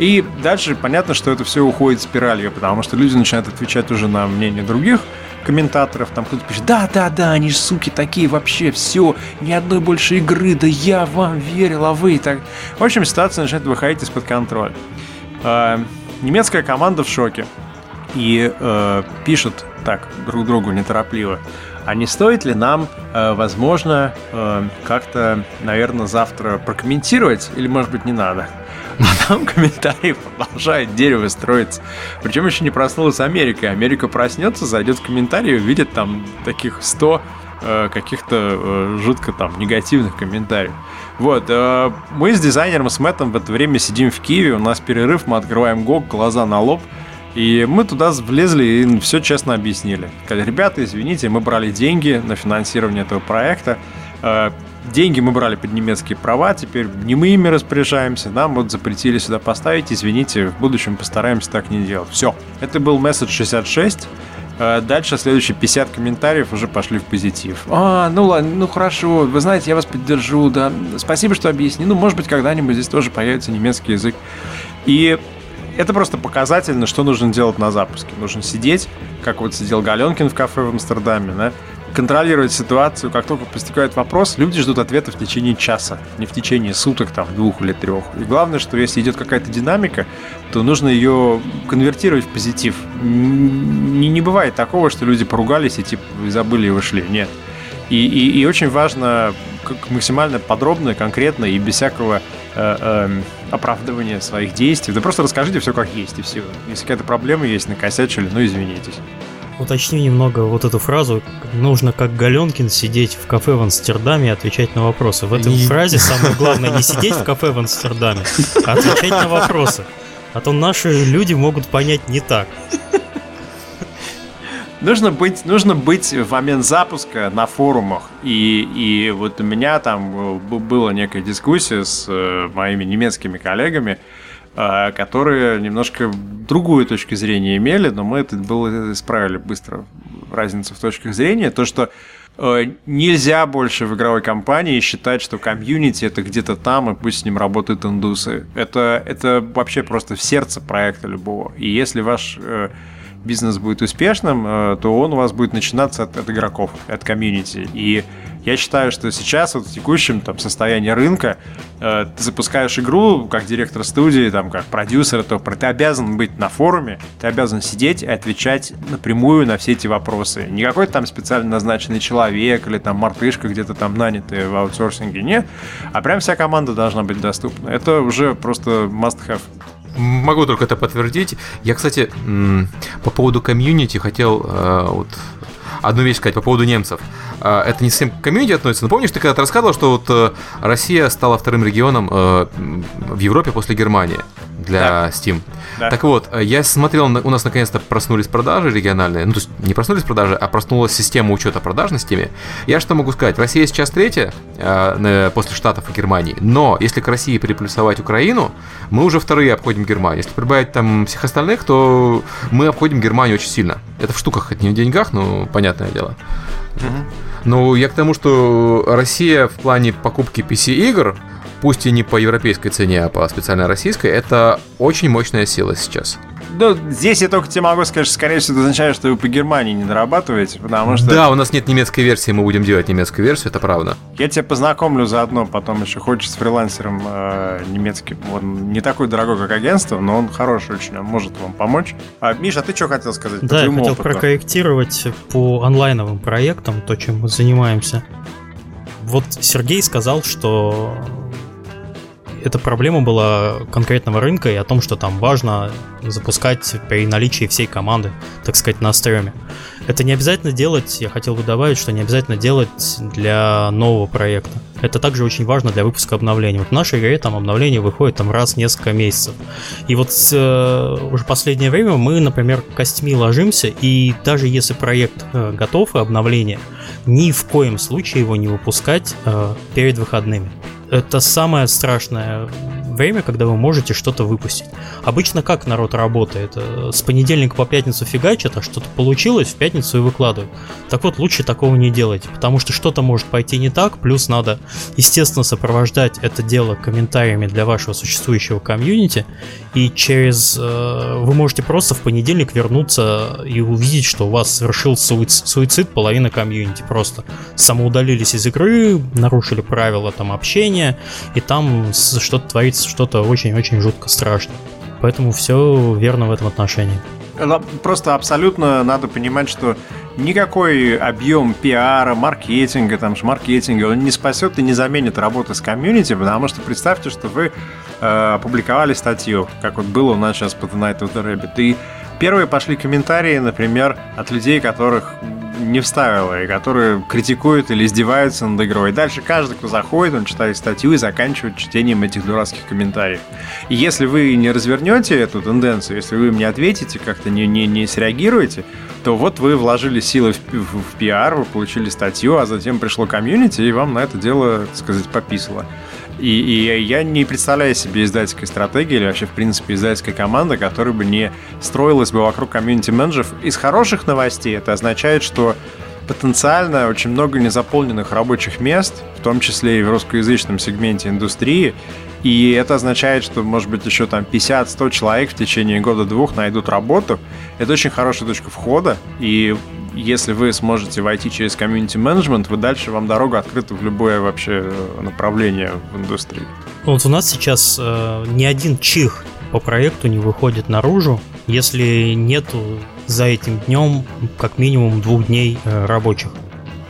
И дальше понятно, что это все уходит спиралью, потому что люди начинают отвечать уже на мнение других комментаторов, там кто-то пишет, да, да, да, они же суки такие вообще, все, ни одной больше игры, да я вам верил, а вы так. В общем, ситуация начинает выходить из-под контроля. Э, немецкая команда в шоке и э, пишут так друг другу неторопливо. А не стоит ли нам, э, возможно, э, как-то, наверное, завтра прокомментировать, или, может быть, не надо? Но (laughs) там комментарии продолжает дерево строиться. Причем еще не проснулась Америка. Америка проснется, зайдет в комментарии, увидит там таких 100 э, каких-то э, жутко там негативных комментариев. Вот, э, мы с дизайнером, с Мэттом в это время сидим в Киеве, у нас перерыв, мы открываем ГОК, глаза на лоб, и мы туда влезли и все честно объяснили. Сказали, ребята, извините, мы брали деньги на финансирование этого проекта, э, деньги мы брали под немецкие права, теперь не мы ими распоряжаемся, нам вот запретили сюда поставить, извините, в будущем постараемся так не делать. Все, это был месседж 66, э, Дальше следующие 50 комментариев уже пошли в позитив. А, ну ладно, ну хорошо, вы знаете, я вас поддержу, да. Спасибо, что объяснили. Ну, может быть, когда-нибудь здесь тоже появится немецкий язык. И это просто показательно, что нужно делать на запуске. Нужно сидеть, как вот сидел Галенкин в кафе в Амстердаме, да, контролировать ситуацию. Как только постигает вопрос, люди ждут ответа в течение часа, не в течение суток, там, двух или трех. И главное, что если идет какая-то динамика, то нужно ее конвертировать в позитив. Не, не бывает такого, что люди поругались и типа забыли и вышли. Нет. И, и, и очень важно как максимально подробно, конкретно и без всякого э, э, оправдывания своих действий. Да просто расскажите все как есть и все. Если какая-то проблема есть, накосячили, ну извинитесь. Уточню немного вот эту фразу. Нужно, как Галенкин, сидеть в кафе в Амстердаме и отвечать на вопросы. В этой фразе самое главное не сидеть в кафе в Амстердаме, а отвечать на вопросы. А то наши люди могут понять не так. Нужно быть, нужно быть в момент запуска на форумах. И, и вот у меня там э, была некая дискуссия с э, моими немецкими коллегами, которые немножко другую точку зрения имели, но мы это было исправили быстро разницу в точках зрения. То, что нельзя больше в игровой компании считать, что комьюнити это где-то там, и пусть с ним работают индусы. Это, это вообще просто в сердце проекта любого. И если ваш бизнес будет успешным, э, то он у вас будет начинаться от, от игроков, от комьюнити. И я считаю, что сейчас вот в текущем там, состоянии рынка э, ты запускаешь игру как директор студии, там, как продюсер, то ты обязан быть на форуме, ты обязан сидеть и отвечать напрямую на все эти вопросы. Не какой-то там специально назначенный человек или там мартышка где-то там нанятый в аутсорсинге, нет, а прям вся команда должна быть доступна. Это уже просто must-have. Могу только это подтвердить. Я, кстати, по поводу комьюнити хотел э, вот одну вещь сказать по поводу немцев. Э, это не совсем к комьюнити относится, но помнишь, ты когда-то рассказывал, что вот э, Россия стала вторым регионом в Европе после Германии для да. Steam. Да. Так вот, э, я смотрел, у нас наконец-то проснулись продажи региональные. Ну, то есть не проснулись продажи, а проснулась система учета продаж на Steam. Я что могу сказать? Россия сейчас третья э, после Штатов и Германии. Но если к России приплюсовать Украину, мы уже вторые обходим Германию. Если прибавить там всех остальных, то мы обходим Германию очень сильно. Это в штуках, это не в деньгах, но понятное дело. Угу. Ну, я к тому, что Россия в плане покупки PC-игр пусть и не по европейской цене, а по специально российской, это очень мощная сила сейчас. Ну, здесь я только тебе могу сказать, что, скорее всего, это означает, что вы по Германии не дорабатываете, потому что... Да, у нас нет немецкой версии, мы будем делать немецкую версию, это правда. Я тебя познакомлю заодно, потом еще хочешь с фрилансером э, немецким. Он не такой дорогой, как агентство, но он хороший очень, он может вам помочь. А, Миша, а ты что хотел сказать? Да, я хотел опыту? прокорректировать по онлайновым проектам, то, чем мы занимаемся. Вот Сергей сказал, что эта проблема была конкретного рынка и о том, что там важно запускать при наличии всей команды, так сказать, на стреме. Это не обязательно делать, я хотел бы добавить, что не обязательно делать для нового проекта. Это также очень важно для выпуска обновлений. Вот в нашей игре там обновление выходит там раз в несколько месяцев. И вот э, уже последнее время мы, например, костьми ложимся, и даже если проект э, готов и обновление, ни в коем случае его не выпускать э, перед выходными это самое страшное время, когда вы можете что-то выпустить. Обычно как народ работает? Э, с понедельника по пятницу фигачат, а что-то получилось, в пятницу и выкладывают. Так вот, лучше такого не делать, потому что что-то может пойти не так, плюс надо, естественно, сопровождать это дело комментариями для вашего существующего комьюнити, и через... Э, вы можете просто в понедельник вернуться и увидеть, что у вас совершил суицид, половина комьюнити. Просто самоудалились из игры, нарушили правила там общения, и там что-то творится, что-то очень-очень жутко страшно. Поэтому все верно в этом отношении. Просто абсолютно надо понимать, что никакой объем пиара, маркетинга, там же маркетинга, он не спасет и не заменит работы с комьюнити, потому что представьте, что вы э, опубликовали статью, как вот было у нас сейчас по The Night of the Rabbit, и первые пошли комментарии, например, от людей, которых не вставила, и которые критикуют или издеваются над игрой. И дальше каждый, кто заходит, он читает статью и заканчивает чтением этих дурацких комментариев. И если вы не развернете эту тенденцию, если вы мне ответите, как-то не, не, не среагируете, то вот вы вложили силы в, в, в пиар, вы получили статью, а затем пришло комьюнити, и вам на это дело, так сказать, пописало. И, и я не представляю себе издательской стратегии или вообще, в принципе, издательской команды, которая бы не строилась бы вокруг комьюнити-менеджеров. Из хороших новостей это означает, что потенциально очень много незаполненных рабочих мест, в том числе и в русскоязычном сегменте индустрии. И это означает, что, может быть, еще там 50-100 человек в течение года-двух найдут работу. Это очень хорошая точка входа. И если вы сможете войти через комьюнити менеджмент, вы дальше вам дорога открыта в любое вообще э, направление в индустрии. Вот у нас сейчас э, ни один чих по проекту не выходит наружу, если нету за этим днем как минимум двух дней э, рабочих.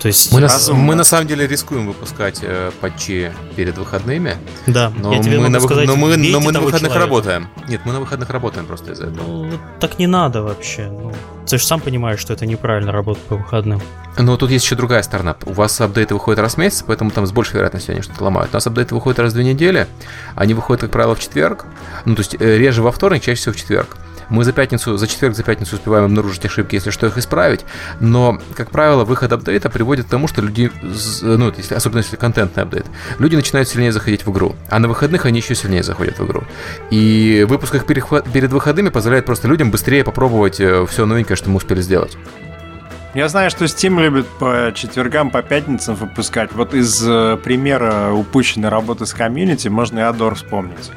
То есть мы, на, мы на самом деле рискуем выпускать э, патчи перед выходными. Да, но я тебе мы могу на, сказать, но мы, но мы на выходных человека. работаем. Нет, мы на выходных работаем просто из-за этого. Ну, так не надо вообще. Ну, ты же сам понимаешь, что это неправильно работать по выходным. Но тут есть еще другая сторона. У вас апдейты выходят раз в месяц, поэтому там с большей вероятностью они что-то ломают. У нас апдейты выходят раз в две недели. Они выходят, как правило, в четверг. Ну, то есть э, реже во вторник, чаще всего в четверг. Мы за пятницу, за четверг, за пятницу успеваем обнаружить ошибки, если что, их исправить. Но, как правило, выход апдейта приводит к тому, что люди, ну, если, особенно если контентный апдейт, люди начинают сильнее заходить в игру. А на выходных они еще сильнее заходят в игру. И выпуск их перед выходными позволяет просто людям быстрее попробовать э, все новенькое, что мы успели сделать. Я знаю, что Steam любит по четвергам, по пятницам выпускать. Вот из э, примера упущенной работы с комьюнити можно и Адор вспомнить.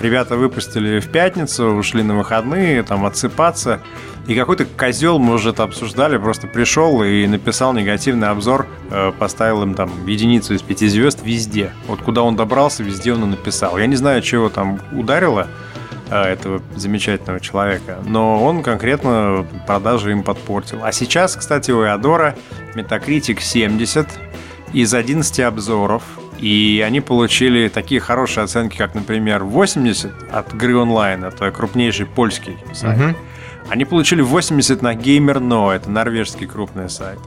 Ребята выпустили в пятницу, ушли на выходные, там отсыпаться. И какой-то козел, мы уже это обсуждали, просто пришел и написал негативный обзор, э, поставил им там единицу из пяти звезд везде. Вот куда он добрался, везде он и написал. Я не знаю, чего там ударило э, этого замечательного человека, но он конкретно продажи им подпортил. А сейчас, кстати, у Эодора Metacritic 70 из 11 обзоров и они получили такие хорошие оценки, как, например, 80 от игры онлайн, это крупнейший польский сайт. Угу. Они получили 80 на GamerNo, это норвежский крупный сайт.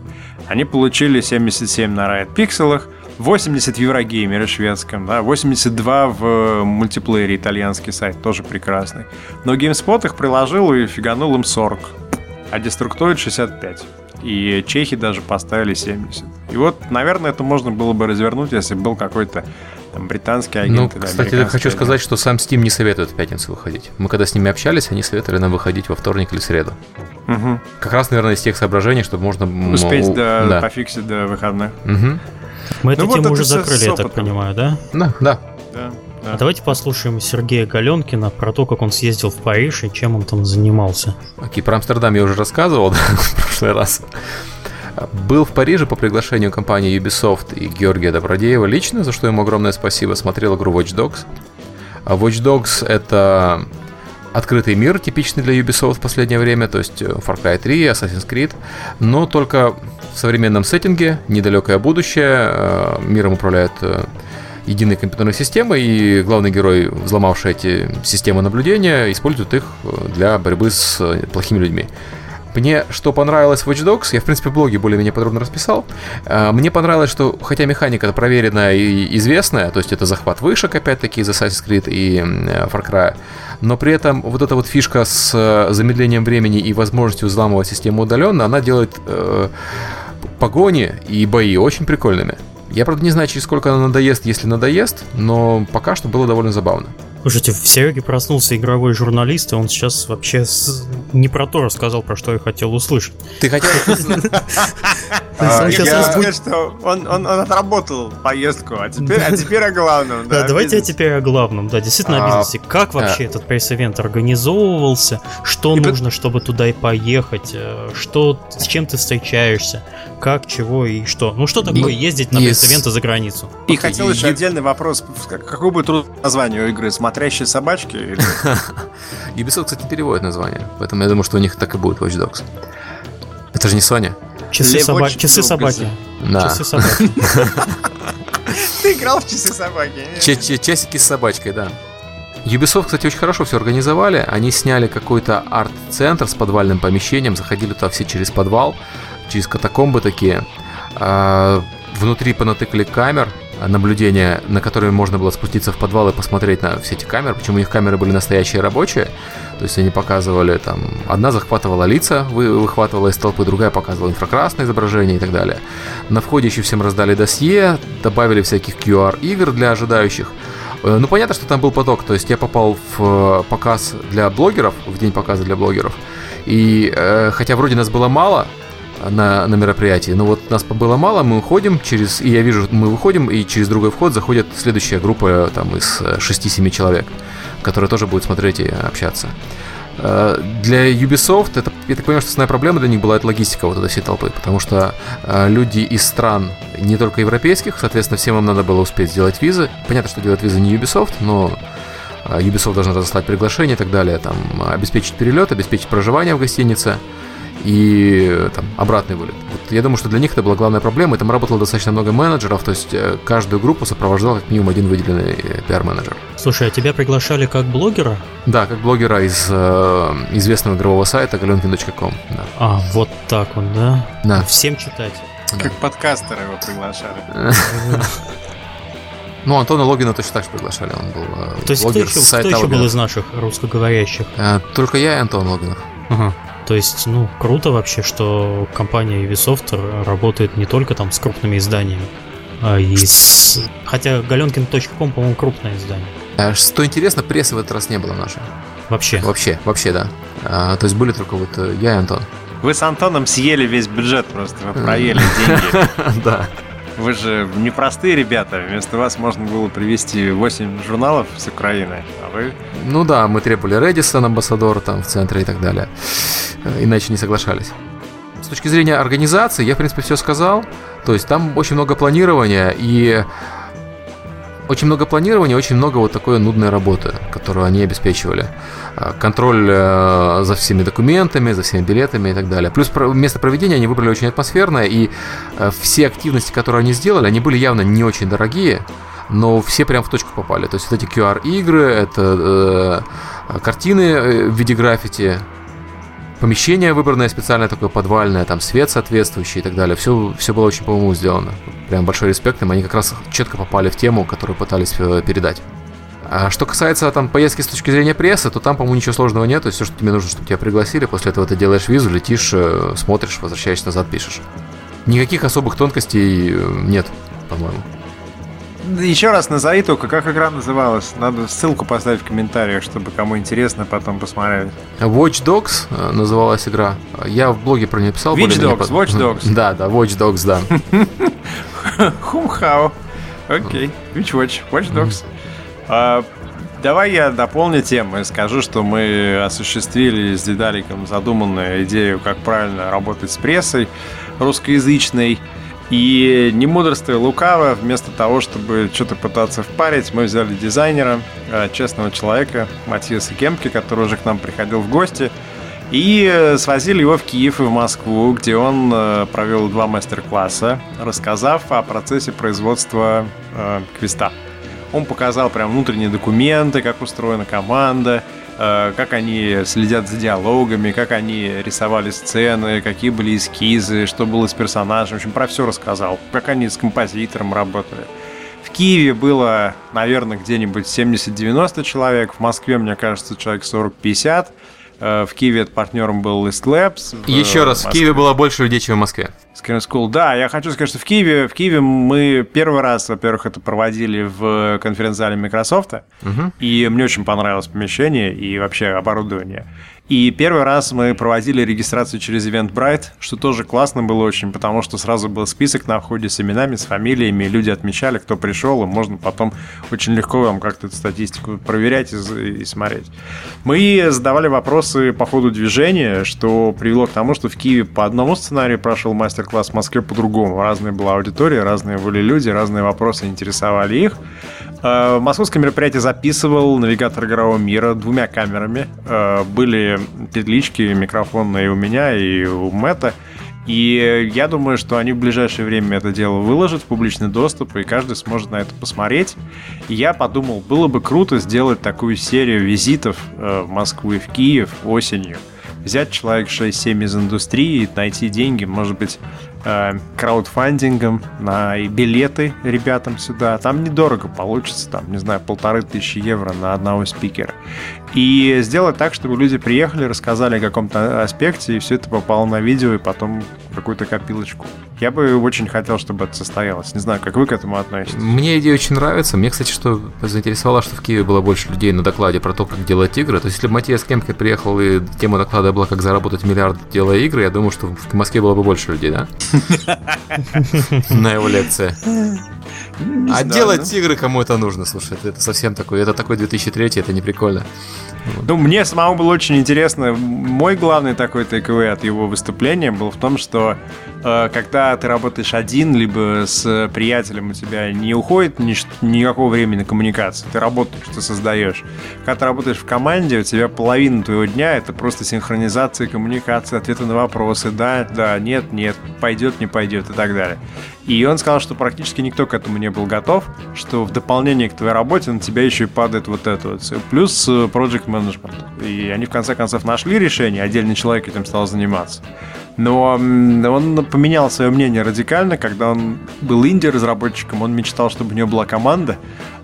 Они получили 77 на Riot Pixel, 80 в Еврогеймере шведском, да, 82 в мультиплеере итальянский сайт, тоже прекрасный. Но GameSpot их приложил и фиганул им 40, а Destructoid 65 и чехи даже поставили 70. И вот, наверное, это можно было бы развернуть, если был какой-то там, британский агент. Ну, кстати, я хочу сказать, что сам Steam не советует в пятницу выходить. Мы когда с ними общались, они советовали нам выходить во вторник или среду. Угу. Как раз, наверное, из тех соображений, чтобы можно... Успеть ну, до, да. пофиксить до выходных. Угу. Мы ну эту вот тему уже закрыли, я так понимаю, да? Да, да. да. Да. А давайте послушаем Сергея Галенкина про то, как он съездил в Париж и чем он там занимался. Окей, про Амстердам я уже рассказывал (laughs) да, в прошлый раз. Был в Париже по приглашению компании Ubisoft и Георгия Добродеева лично, за что ему огромное спасибо. Смотрел игру Watch Dogs. А Watch Dogs — это открытый мир, типичный для Ubisoft в последнее время, то есть Far Cry 3, Assassin's Creed, но только в современном сеттинге, недалекое будущее, э, миром управляет э, единой компьютерной системы, и главный герой, взломавший эти системы наблюдения, использует их э, для борьбы с э, плохими людьми. Мне что понравилось в Watch Dogs, я в принципе в блоге более-менее подробно расписал. Э, мне понравилось, что хотя механика проверенная и известная, то есть это захват вышек опять-таки из Assassin's Creed и Far Cry, но при этом вот эта вот фишка с замедлением времени и возможностью взламывать систему удаленно, она делает э, погони и бои очень прикольными. Я, правда, не знаю, через сколько она надоест, если надоест, но пока что было довольно забавно. Слушайте, в Сереге проснулся игровой журналист, и он сейчас вообще с... не про то рассказал, про что я хотел услышать. Ты хотел... (laughs) А, я сказать, что он отработал поездку, а теперь о главном. Да, давайте теперь о главном. Да, действительно о а, бизнесе. Как вообще этот пресс-ивент организовывался? Что нужно, чтобы туда и поехать? Э, что, с чем ты встречаешься? Как, чего и что? Ну, что такое ездить на пресс-ивенты за границу? И хотел еще отдельный вопрос. Какое будет название у игры? Смотрящие собачки? (laughs) Ubisoft, кстати, переводит название. Поэтому я думаю, что у них так и будет Watch Dogs. Это же не Sony. Часы, соба... часы собаки. Да. Часы собаки. (laughs) Ты играл в часы собаки. Часики с собачкой, да. Ubisoft, кстати, очень хорошо все организовали. Они сняли какой-то арт-центр с подвальным помещением, заходили туда все через подвал, через катакомбы такие. А, внутри понатыкали камер, наблюдения, на которые можно было спуститься в подвал и посмотреть на все эти камеры. Причем у них камеры были настоящие рабочие. То есть они показывали там... Одна захватывала лица, вы, выхватывала из толпы, другая показывала инфракрасное изображение и так далее. На входе еще всем раздали досье, добавили всяких QR-игр для ожидающих. Э, ну, понятно, что там был поток. То есть я попал в э, показ для блогеров, в день показа для блогеров. И э, хотя вроде нас было мало, на, на мероприятии. Но вот нас было мало, мы уходим через... И я вижу, мы выходим, и через другой вход заходит следующая группа там из 6-7 человек, которые тоже будут смотреть и общаться. Э, для Ubisoft, это, я так понимаю, что основная проблема для них была это логистика вот этой всей толпы, потому что э, люди из стран не только европейских, соответственно, всем им надо было успеть сделать визы. Понятно, что делать визы не Ubisoft, но э, Ubisoft должен разослать приглашение и так далее, там, обеспечить перелет, обеспечить проживание в гостинице и там обратный вылет. Вот я думаю, что для них это была главная проблема, и там работало достаточно много менеджеров, то есть э, каждую группу сопровождал как минимум один выделенный э, пиар-менеджер. Слушай, а тебя приглашали как блогера? Да, как блогера из э, известного игрового сайта galenkin.com. Да. А, вот так вот, да? Да. Всем читать. Как да. подкастера его приглашали. (laughs) Ну, Антона Логина точно так же приглашали, он был э, То есть кто еще, кто еще был из наших русскоговорящих? Только я и Антон Логинов. Ага. То есть, ну, круто вообще, что компания Ubisoft работает не только там с крупными изданиями, а и с... Хотя Галенкин.ком, по-моему, крупное издание. А, что интересно, прессы в этот раз не было нашей. Вообще? Вообще, вообще, да. А, то есть были только вот э, я и Антон. Вы с Антоном съели весь бюджет просто, вы проели деньги. (laughs) Да. Вы же непростые ребята. Вместо вас можно было привести 8 журналов с Украины, а вы... Ну да, мы требовали Редисон, амбассадор там в центре и так далее. Э, иначе не соглашались. С точки зрения организации, я, в принципе, все сказал. То есть там очень много планирования и очень много планирования, очень много вот такой нудной работы, которую они обеспечивали. А, контроль э, за всеми документами, за всеми билетами и так далее. Плюс место проведения они выбрали очень атмосферное, и э, все активности, которые они сделали, они были явно не очень дорогие, но все прям в точку попали. То есть вот эти QR-игры, это э, картины э, в виде граффити, помещение выбранное специальное такое подвальное, там свет соответствующий и так далее. Все, все было очень по-моему сделано. Прям большой респект им. Они как раз четко попали в тему, которую пытались э, передать. А что касается там поездки с точки зрения прессы, то там, по-моему, ничего сложного нет. То есть все, что тебе нужно, чтобы тебя пригласили, после этого ты делаешь визу, летишь, э, смотришь, возвращаешься назад, пишешь. Никаких особых тонкостей э, нет, по-моему. Еще раз назови только, как игра называлась. Надо ссылку поставить в комментариях, чтобы кому интересно потом посмотреть. Watch Dogs э, называлась игра. Я в блоге про нее писал. Watch Dogs, (laughs) Watch Dogs. Да, да, Watch Dogs, да. (laughs) Хумхау. Окей, Which Watch, Watch Dogs. А, давай я дополню тему и скажу, что мы осуществили с Дедаликом задуманную идею, как правильно работать с прессой русскоязычной. И не мудрствуя лукаво, вместо того, чтобы что-то пытаться впарить, мы взяли дизайнера, э, честного человека, Матиаса Кемпки, который уже к нам приходил в гости, и свозили его в Киев и в Москву, где он э, провел два мастер-класса, рассказав о процессе производства э, квеста. Он показал прям внутренние документы, как устроена команда, Э, как они следят за диалогами, как они рисовали сцены, какие были эскизы, что было с персонажем. В общем, про все рассказал. Как они с композитором работали. В Киеве было, наверное, где-нибудь 70-90 человек. В Москве, мне кажется, человек 40-50. Э, в Киеве партнером был List Labs. Еще раз, в Киеве было больше людей, чем в Москве. Screen School. Да, я хочу сказать, что в Киеве, в Киеве мы первый раз, во-первых, это проводили в конференц-зале Microsoft, угу. и мне очень понравилось помещение и вообще оборудование. И первый раз мы проводили регистрацию через Eventbrite, что тоже классно было очень, потому что сразу был список на входе с именами, с фамилиями, люди отмечали, кто пришел, и можно потом очень легко вам как-то эту статистику проверять и, и смотреть. Мы задавали вопросы по ходу движения, что привело к тому, что в Киеве по одному сценарию прошел мастер-класс, в Москве по-другому. Разная была аудитория, разные были люди, разные вопросы интересовали их. Э, московское мероприятие записывал навигатор игрового мира двумя камерами. Э, были петлички микрофонные у меня, и у Мэтта. И я думаю, что они в ближайшее время это дело выложат в публичный доступ, и каждый сможет на это посмотреть. И я подумал, было бы круто сделать такую серию визитов э, в Москву и в Киев осенью. Взять человек 6-7 из индустрии, найти деньги, может быть, э, краудфандингом на билеты ребятам сюда. Там недорого получится, там, не знаю, полторы тысячи евро на одного спикера. И сделать так, чтобы люди приехали, рассказали о каком-то аспекте, и все это попало на видео, и потом какую-то копилочку. Я бы очень хотел, чтобы это состоялось. Не знаю, как вы к этому относитесь. Мне идея очень нравится. Мне, кстати, что заинтересовало, что в Киеве было больше людей на докладе про то, как делать игры. То есть, если бы Матиас Кемпке приехал, и тема доклада была, как заработать миллиард, делая игры, я думаю, что в Москве было бы больше людей, да? (laughs) На его лекции. А делать игры кому это нужно, слушай, это совсем такой, это такой 2003, это не прикольно. Ну, мне самому было очень интересно. Мой главный такой тейковый от его выступления был в том, что э, когда ты работаешь один, либо с приятелем, у тебя не уходит ни, никакого времени на коммуникацию. Ты работаешь, ты создаешь. Когда ты работаешь в команде, у тебя половина твоего дня это просто синхронизация, коммуникация, ответы на вопросы. Да, да, нет, нет, пойдет, не пойдет и так далее. И он сказал, что практически никто к этому не был готов, что в дополнение к твоей работе на тебя еще и падает вот это вот. Плюс э, project management. И они в конце концов нашли решение, отдельный человек этим стал заниматься. Но он поменял свое мнение радикально, когда он был инди-разработчиком, он мечтал, чтобы у него была команда,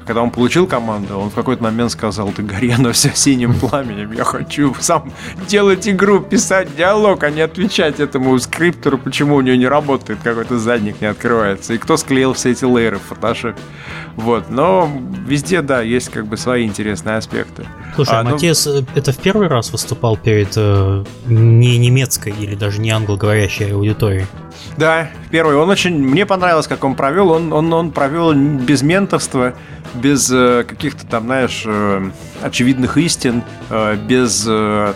когда он получил команду, он в какой-то момент сказал, ты гори оно все синим пламенем, я хочу сам делать игру, писать диалог, а не отвечать этому скриптору, почему у него не работает, какой-то задник не открывается, и кто склеил все эти лейеры в Photoshop. Вот, но везде, да, есть как бы свои интересные аспекты. Слушай, а, ну, Матиас ну... это в первый раз выступал перед э, не немецкой или даже не англоговорящей аудиторией? Да, первый. Он очень... Мне понравилось, как он провел. Он, он, он провел без ментовства, без э, каких-то там, знаешь, э, очевидных истин, э, без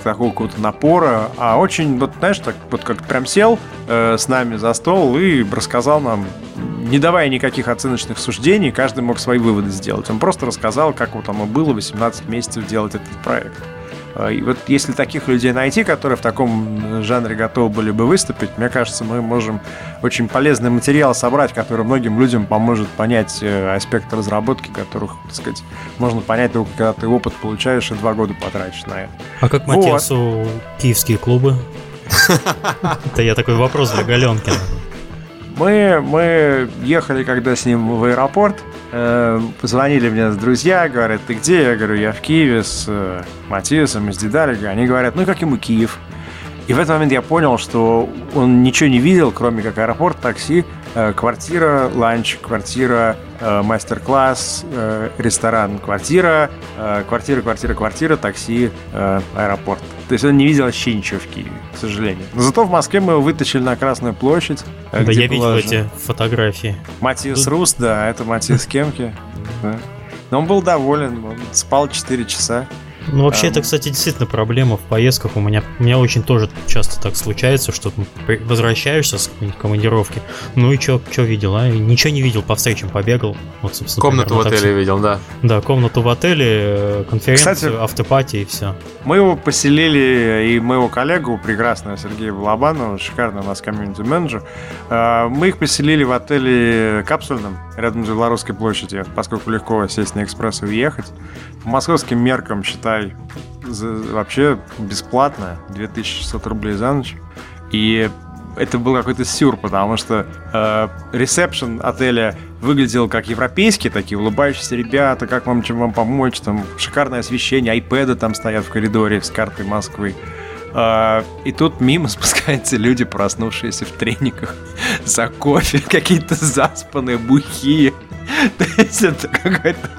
такого какого-то напора, а очень, вот, знаешь, так вот как прям сел с нами за стол и рассказал нам, не давая никаких оценочных суждений, каждый мог свои выводы сделать. Он просто рассказал, как вот оно было 18 месяцев делать этот проект. А, и вот если таких людей найти, которые в таком жанре готовы были бы выступить, мне кажется, мы можем очень полезный материал собрать, который многим людям поможет понять э, аспект разработки, которых, так сказать, можно понять только когда ты опыт получаешь и два года потратишь на это. А как Матиасу вот. киевские клубы? (laughs) Это я такой вопрос для Галенкина. Мы, мы ехали, когда с ним в аэропорт, э, позвонили мне друзья, говорят, ты где? Я говорю, я в Киеве с э, Матиасом из Дедалига. Они говорят, ну как ему Киев? И в этот момент я понял, что он ничего не видел, кроме как аэропорт, такси, э, квартира, ланч, квартира, мастер-класс, э, ресторан, квартира, квартира, квартира, квартира, такси, аэропорт. То есть он не видел вообще ничего в Киеве, к сожалению. Но зато в Москве мы его вытащили на Красную площадь. Да, я видел эти фотографии. Матиас Рус, да, это Матиас Кемки. (laughs) Но он был доволен, он спал 4 часа. Ну, вообще, это, кстати, действительно проблема в поездках. У меня, у меня очень тоже часто так случается, что возвращаешься с какой-нибудь командировки. Ну и что что видел, а? Ничего не видел, по встречам побегал. Вот, собственно, комнату в отеле видел, да. Да, комнату в отеле, э, конференцию, кстати, автопати и все. Мы его поселили, и моего коллегу, прекрасного Сергея Балабанова, шикарный у нас комьюнити-менеджер, э, мы их поселили в отеле капсульном, рядом с Белорусской площадью, поскольку легко сесть на экспресс и уехать. По московским меркам, считай, за, вообще бесплатно, 2600 рублей за ночь. И это был какой-то сюр, потому что э, ресепшн отеля выглядел как европейский, такие улыбающиеся ребята, как вам, чем вам помочь, там шикарное освещение, айпэды там стоят в коридоре с картой Москвы. Uh, и тут мимо (laughs) спускаются люди, проснувшиеся в трениках за кофе, (laughs) какие-то заспанные, бухие. То есть это какой-то...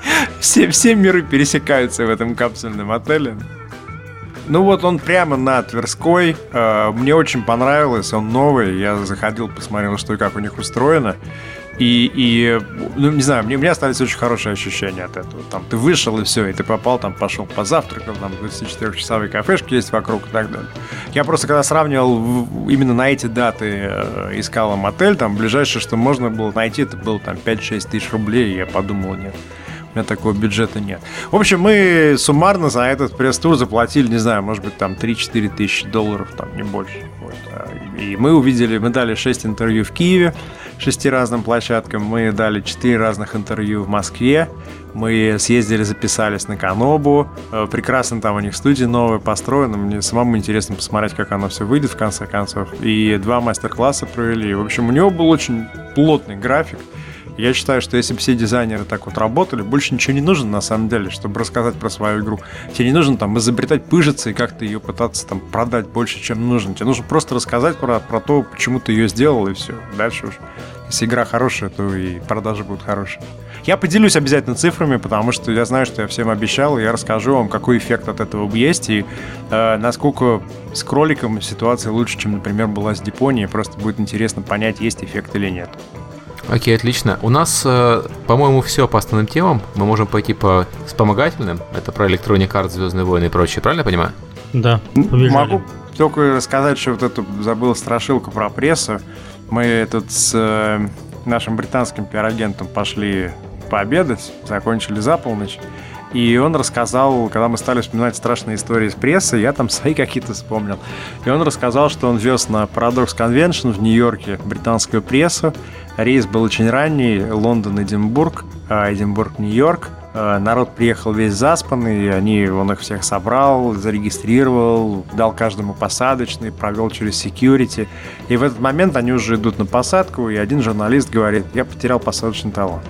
Все, все миры пересекаются в этом капсульном отеле. Ну вот он прямо на Тверской. Uh, мне очень понравилось, он новый. Я заходил, посмотрел, что и как у них устроено. И, и ну, не знаю, мне, у меня остались очень хорошие ощущения от этого. Там ты вышел и все, и ты попал, там пошел позавтракал, там 24-часовые кафешки есть вокруг и так далее. Я просто когда сравнивал именно на эти даты, э, искал мотель, там ближайшее, что можно было найти, это было там 5-6 тысяч рублей, и я подумал, нет, у меня такого бюджета нет. В общем, мы суммарно за этот пресс-тур заплатили, не знаю, может быть, там 3-4 тысячи долларов, там не больше. Вот. И мы увидели, мы дали 6 интервью в Киеве, шести разным площадкам. Мы дали четыре разных интервью в Москве. Мы съездили, записались на Канобу. Э, прекрасно там у них студия новая построена. Мне самому интересно посмотреть, как оно все выйдет в конце концов. И два мастер-класса провели. В общем, у него был очень плотный график. Я считаю, что если бы все дизайнеры так вот работали, больше ничего не нужно на самом деле, чтобы рассказать про свою игру. Тебе не нужно там изобретать пыжиться и как-то ее пытаться там продать больше, чем нужно. Тебе нужно просто рассказать про, про то, почему ты ее сделал, и все. Дальше уж. Если игра хорошая, то и продажи будут хорошие. Я поделюсь обязательно цифрами, потому что я знаю, что я всем обещал, и я расскажу вам, какой эффект от этого есть, и э, насколько с кроликом ситуация лучше, чем, например, была с Дипонией. Просто будет интересно понять, есть эффект или нет. Окей, отлично. У нас, э, по-моему, все по основным темам. Мы можем пойти по вспомогательным. Это про Electronic Arts, Звездные войны и прочее, правильно я понимаю? Да, побежали. Могу только рассказать, что вот эту забыл страшилку про прессу. Мы тут с э, нашим британским пиар-агентом пошли пообедать, закончили за полночь. И он рассказал, когда мы стали вспоминать страшные истории из прессы, я там (laughs) свои какие-то вспомнил. И он рассказал, что он вез на Paradox Convention в Нью-Йорке британскую прессу. Рейс был очень ранний, Лондон-Эдинбург, а Эдинбург-Нью-Йорк. А, народ приехал весь заспанный, они, он их всех собрал, зарегистрировал, дал каждому посадочный, провел через security. И в этот момент они уже идут на посадку, и один журналист говорит, я потерял посадочный талон.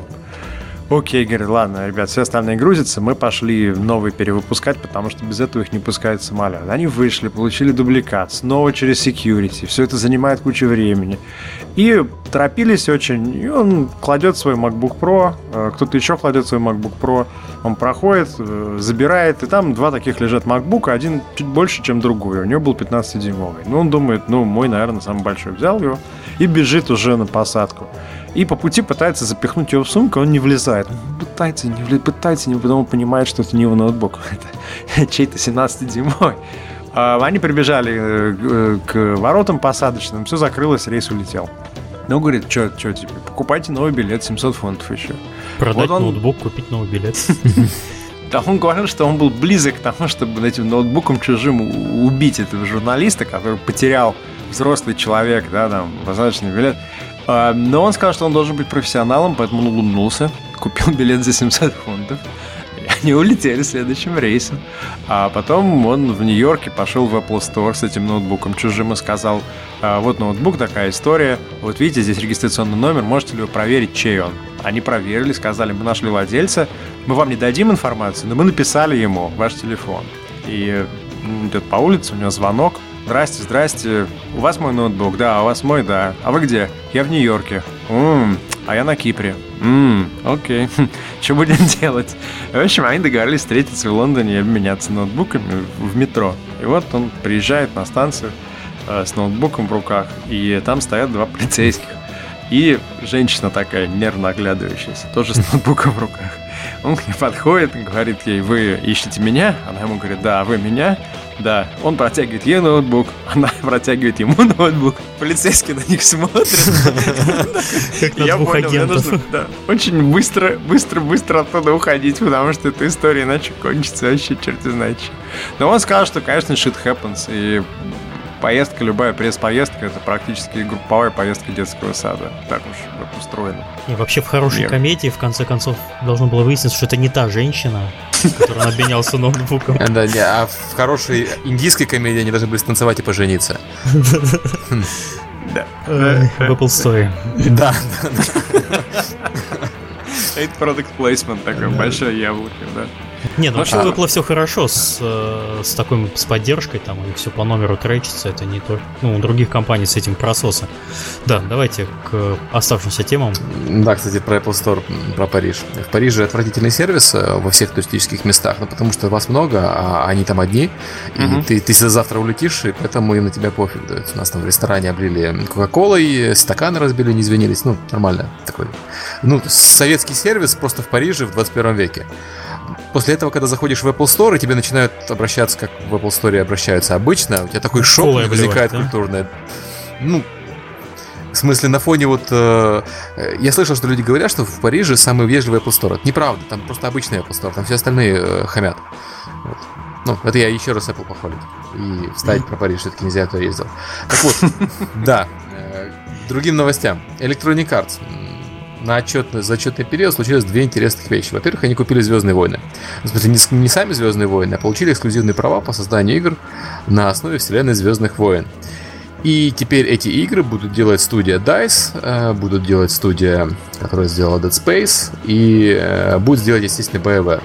Окей, говорит, ладно, ребят, все остальные грузятся, мы пошли новый перевыпускать, потому что без этого их не пускают в самолет. Они вышли, получили дубликат, снова через security, все это занимает кучу времени. И торопились очень, и он кладет свой MacBook Pro, э, кто-то еще кладет свой MacBook Pro, он проходит, э, забирает, и там два таких лежат MacBook, один чуть больше, чем другой, у него был 15-дюймовый. Ну, он думает, ну, мой, наверное, самый большой, взял его и бежит уже на посадку. И по пути пытается запихнуть его в сумку, он не влезает. Пытается, не влезает, пытается, не потом понимает, что это не его ноутбук. (laughs) Это чей-то 17-дюймовый. А, они прибежали э, э, к воротам посадочным, все закрылось, рейс улетел. Ну, говорит, что, что теперь, покупайте новый билет, 700 фунтов еще. Продать вот он... ноутбук, купить новый билет. (laughs) Да он говорил, что он был близок к тому, чтобы этим ноутбуком чужим убить этого журналиста, который потерял взрослый человек, да, там, посадочный билет. А, но он сказал, что он должен быть профессионалом, поэтому он улыбнулся, купил (laughs) билет за 700 фунтов. И они улетели следующим рейсом. А потом он в Нью-Йорке пошел в Apple Store с этим ноутбуком чужим и сказал, «А, вот ноутбук, такая история, вот видите, здесь регистрационный номер, можете ли вы проверить, чей он? Они проверили, сказали, мы нашли владельца, мы вам не дадим информацию, но мы написали ему ваш телефон. И идет по улице, у него звонок, Здрасте, здрасте. У вас мой ноутбук? Да, у вас мой, да. А вы где? Я в Нью-Йорке. Ммм, а я на Кипре. Ммм, окей. (laughs) Что будем (laughs) делать? В общем, они договорились встретиться в Лондоне и обменяться ноутбуками в метро. И вот он приезжает на станцию э, с ноутбуком в руках, и там стоят два полицейских. И женщина такая, нервно оглядывающаяся, тоже с (laughs) ноутбуком в руках. Он к ней подходит и говорит ей, вы ищете меня? Она ему говорит, да, вы меня? Да, он протягивает ей ноутбук, (laughs) она протягивает ему ноутбук. Полицейский на них смотрит. Я понял, нужно очень быстро, быстро, быстро оттуда уходить, потому что эта история иначе кончится вообще черти знает Но он сказал, что, конечно, shit happens, и поездка, любая пресс-поездка, это практически групповая поездка детского сада. Так уж устроено. И вообще в хорошей Нет. комедии, в конце концов, должно было выясниться, что это не та женщина, которая обменялся ноутбуком. (laughs) Да, не, а в хорошей индийской комедии они должны были станцевать и пожениться. Да. Э, В Apple Store. Да, Это product placement такой, большое яблоко, да. Нет, ну вообще А. Apple все хорошо с, э, с такой с поддержкой, там и все по номеру тречится, это не то. Ну, у других компаний с этим прососы. Да, давайте к оставшимся темам. Да, кстати, про Apple Store, про Париж. В Париже отвратительный сервис э, во всех туристических местах, ну, потому что вас много, а они там одни, и Мгм. ты, ты завтра улетишь, и поэтому им на тебя пофиг. Есть у нас там в ресторане облили Кока-Колой, стаканы разбили, не извинились, ну, нормально такой. Ну, советский сервис просто в Париже в 21 веке. После этого, когда заходишь в Apple Store, и тебе начинают обращаться, как в Apple Store обращаются обычно, у тебя такой шок обливать, возникает да? культурный. Ну, в смысле, на фоне вот... э, я слышал, что люди говорят, что в Париже самый вежливый Apple Store. Это неправда, там просто обычный Apple Store, там все остальные э, хамят. Вот. Ну, это я еще раз Apple похвалить. И вставить про Париж все-таки нельзя, а то я ездил. Так вот, (laughs) да, э, другим новостям. Electronic Arts. На отчетный, за отчетный период случилось две интересных вещи. Во-первых, они купили Звездные войны. В смысле, не, не сами Звездные войны, а получили эксклюзивные права по созданию игр на основе вселенной Звездных войн. И теперь эти игры будут делать студия DICE, э, будут делать студия, которая сделала Dead Space, и э, будет сделать, естественно, BioWare.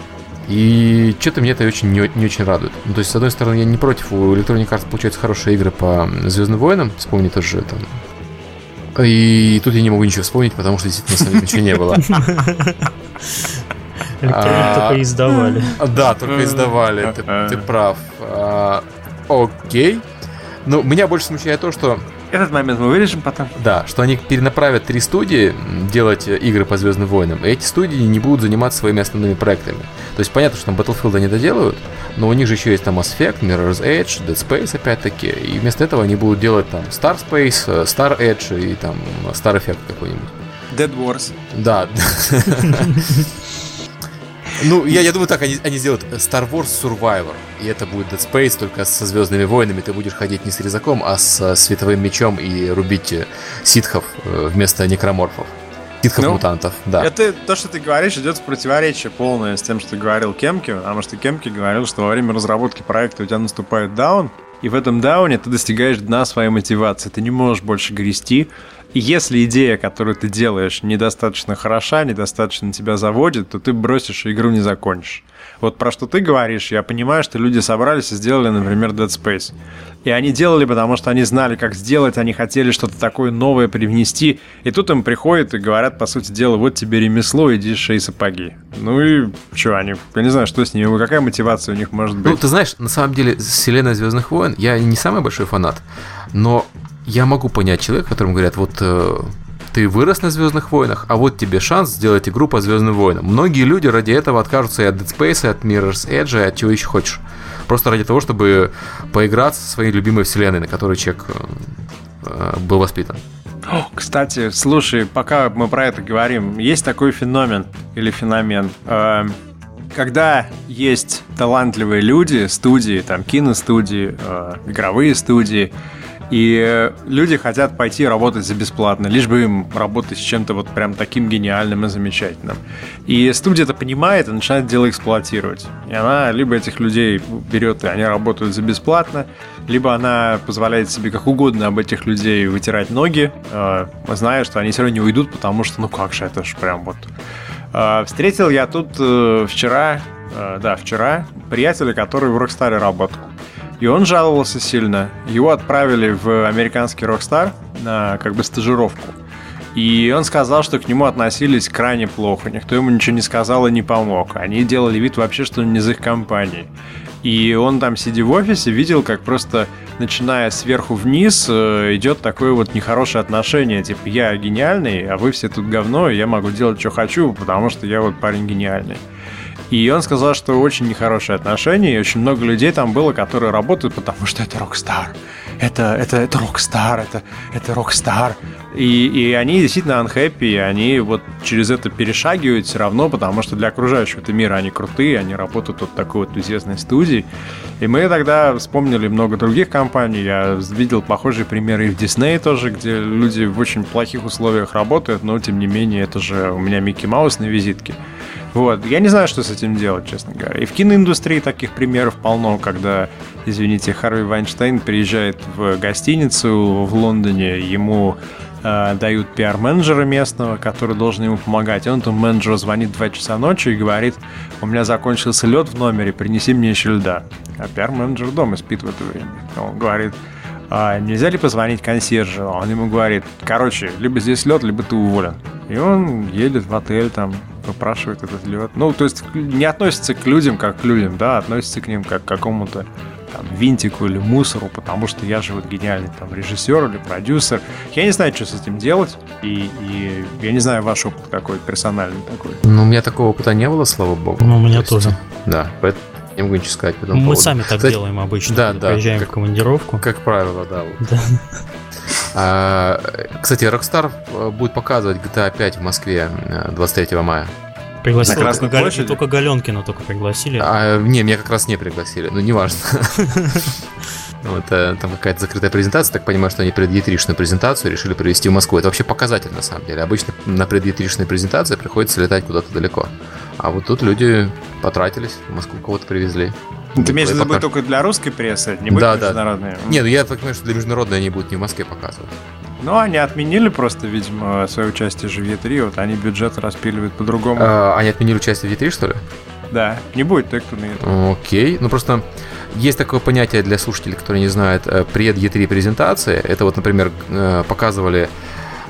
И что-то мне это очень не, не очень радует. Ну, то есть, с одной стороны, я не против, у Electronic Arts получаются хорошие игры по Звездным войнам, вспомни тот же там. И тут я не могу ничего вспомнить, потому что действительно самих ничего не было. (laughs) А. только издавали. Да, только издавали, ты, ты прав. А, Окей. Ну, меня больше смущает то, что Этот момент мы вырежем потом. Да, что они перенаправят три студии делать э, игры по Звездным войнам, и эти студии не будут заниматься своими основными проектами. То есть понятно, что там Battlefield они доделают, но у них же еще есть там Mass Effect, Mirror's Edge, Dead Space опять-таки, и вместо этого они будут делать там Star Space, э, Star Edge и там Star Effect какой-нибудь. Dead Wars. Да. (laughs) Ну, я, я думаю, так, они, они сделают Star Wars Survivor. И это будет Dead Space, только со Звездными войнами. Ты будешь ходить не с резаком, а с э, световым мечом и рубить э, ситхов э, вместо некроморфов. Ситхов-мутантов, да. Это то, что ты говоришь, идет в противоречие полное с тем, что говорил Кемки, потому что Кемки говорил, что во время разработки проекта у тебя наступает даун, и в этом дауне ты достигаешь дна своей мотивации. Ты не можешь больше грести. Если идея, которую ты делаешь, недостаточно хороша, недостаточно тебя заводит, то ты бросишь и игру не закончишь. Вот про что ты говоришь, я понимаю, что люди собрались и сделали, например, Dead Space. И они делали, потому что они знали, как сделать, они хотели что-то такое новое привнести. И тут им приходят и говорят, по сути дела, вот тебе ремесло, иди шей сапоги. Ну и что они, я не знаю, что с ними, какая мотивация у них может быть. Ну, ты знаешь, на самом деле, вселенная Звездных войн, я не самый большой фанат, но я могу понять человека, которому говорят, вот э, ты вырос на Звездных войнах, а вот тебе шанс сделать игру по Звездным войнам. Многие люди ради этого откажутся и от Dead Space, и от Mirror's Edge, и от чего еще хочешь. Просто ради того, чтобы поиграться со своей любимой вселенной, на которой человек э, э, был воспитан. Кстати, слушай, пока мы про это говорим, есть такой феномен или феномен. Эм, Когда есть талантливые люди, студии, там киностудии, э, игровые студии, и э, люди хотят пойти работать за бесплатно, лишь бы им работать с чем-то вот прям таким гениальным и замечательным. И студия это понимает и начинает дело эксплуатировать. И она либо этих людей берет, и они работают за бесплатно, либо она позволяет себе как угодно об этих людей вытирать ноги, э, зная, что они все равно не уйдут, потому что, ну как же, это ж прям вот... Э, встретил я тут вчера, да, вчера, приятеля, который в Рокстаре работал. И он жаловался сильно. Его отправили в американский Rockstar на как бы стажировку. И он сказал, что к нему относились крайне плохо. Никто ему ничего не сказал и не помог. Они делали вид вообще, что он не из их компании. И он там, сидя в офисе, видел, как просто, начиная сверху вниз, э, идет такое вот нехорошее отношение. Типа, я гениальный, а вы все тут говно, и я могу делать, что хочу, потому что я вот парень гениальный. И он сказал, что очень нехорошие отношения, и очень много людей там было, которые работают, потому что это Rockstar. Это, это, это Rockstar, это, это Rockstar. И, и они действительно unhappy, они вот через это перешагивают все равно, потому что для окружающего это мира они крутые, они работают вот такой вот известной студии. И мы тогда вспомнили много других компаний, я видел похожие примеры и в Disney тоже, где люди в очень плохих условиях работают, но тем не менее это же у меня Микки Маус на визитке. Вот. Я не знаю, что с этим делать, честно говоря. И в киноиндустрии таких примеров полно, когда, извините, Харви Вайнштейн приезжает в гостиницу в Лондоне, ему э, дают пиар-менеджера местного, который должен ему помогать. И он там менеджеру звонит в 2 часа ночи и говорит, у меня закончился лед в номере, принеси мне еще льда. А пиар-менеджер дома спит в это время. Он говорит, а нельзя ли позвонить консьержу? Он ему говорит, короче, либо здесь лед, либо ты уволен. И он едет в отель, там, выпрашивает этот лед. Ну, то есть не относится к людям как к людям, да, относится к ним как к какому-то там, винтику или мусору, потому что я же вот гениальный там режиссер или продюсер. Я не знаю, что с этим делать, и, и я не знаю ваш опыт какой персональный такой. Ну, у меня такого опыта не было, слава богу. Ну, у меня то тоже. Да, поэтому не могу ничего сказать по Мы поводу. сами так Кстати, делаем обычно, да, да, приезжаем как- в командировку. Как правило, да. вот. Да. А, кстати, Rockstar э, будет показывать GTA 5 в Москве э, 23 мая. Пригласили На только, Галь- только Галенкина только пригласили. А, не, меня как раз не пригласили, ну неважно. (laughs) Вот, э, там какая-то закрытая презентация, так понимаю, что они предъетришную презентацию решили привезти в Москву. Это вообще показатель на самом деле. Обычно на предъетришной презентации приходится летать куда-то далеко. А вот тут люди потратились, в Москву кого-то привезли. Ты имеешь в виду Пока- только для русской прессы, не будет Да, да. международной? Не, ну я так понимаю, что для международной они будут не в Москве показывать. Ну, они отменили просто, видимо, свое участие в E3, вот они бюджет распиливают по-другому. А, они отменили участие в E3, что ли? Да, не будет той, кто на E3. Окей. Ну просто есть такое понятие для слушателей, которые не знают, э, пред E3 презентация. Это вот, например, э, показывали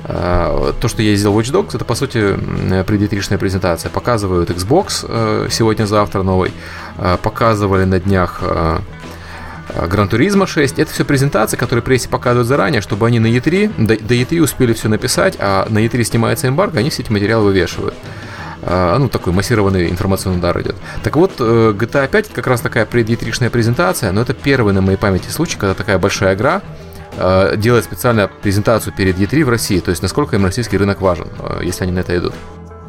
то, что я сделал Watch Dogs, это по сути м, пред E3-шная презентация. Показывают Xbox э, сегодня-завтра новый. Э, Показывали на днях э, Гран Туризма 6. Это все презентации, которые прессе показывают заранее, чтобы они на E3, до, до E3 успели все написать, а на E3 снимается эмбарго, они все эти материалы вывешивают. Ну, такой массированный информационный удар идет. Так вот, э, GTA 5 как раз такая пред E3-шная презентация, но это первый на моей памяти случай, когда такая большая игра э, делает специально презентацию перед E3 в России, то есть насколько им российский рынок важен, э, если они на это идут.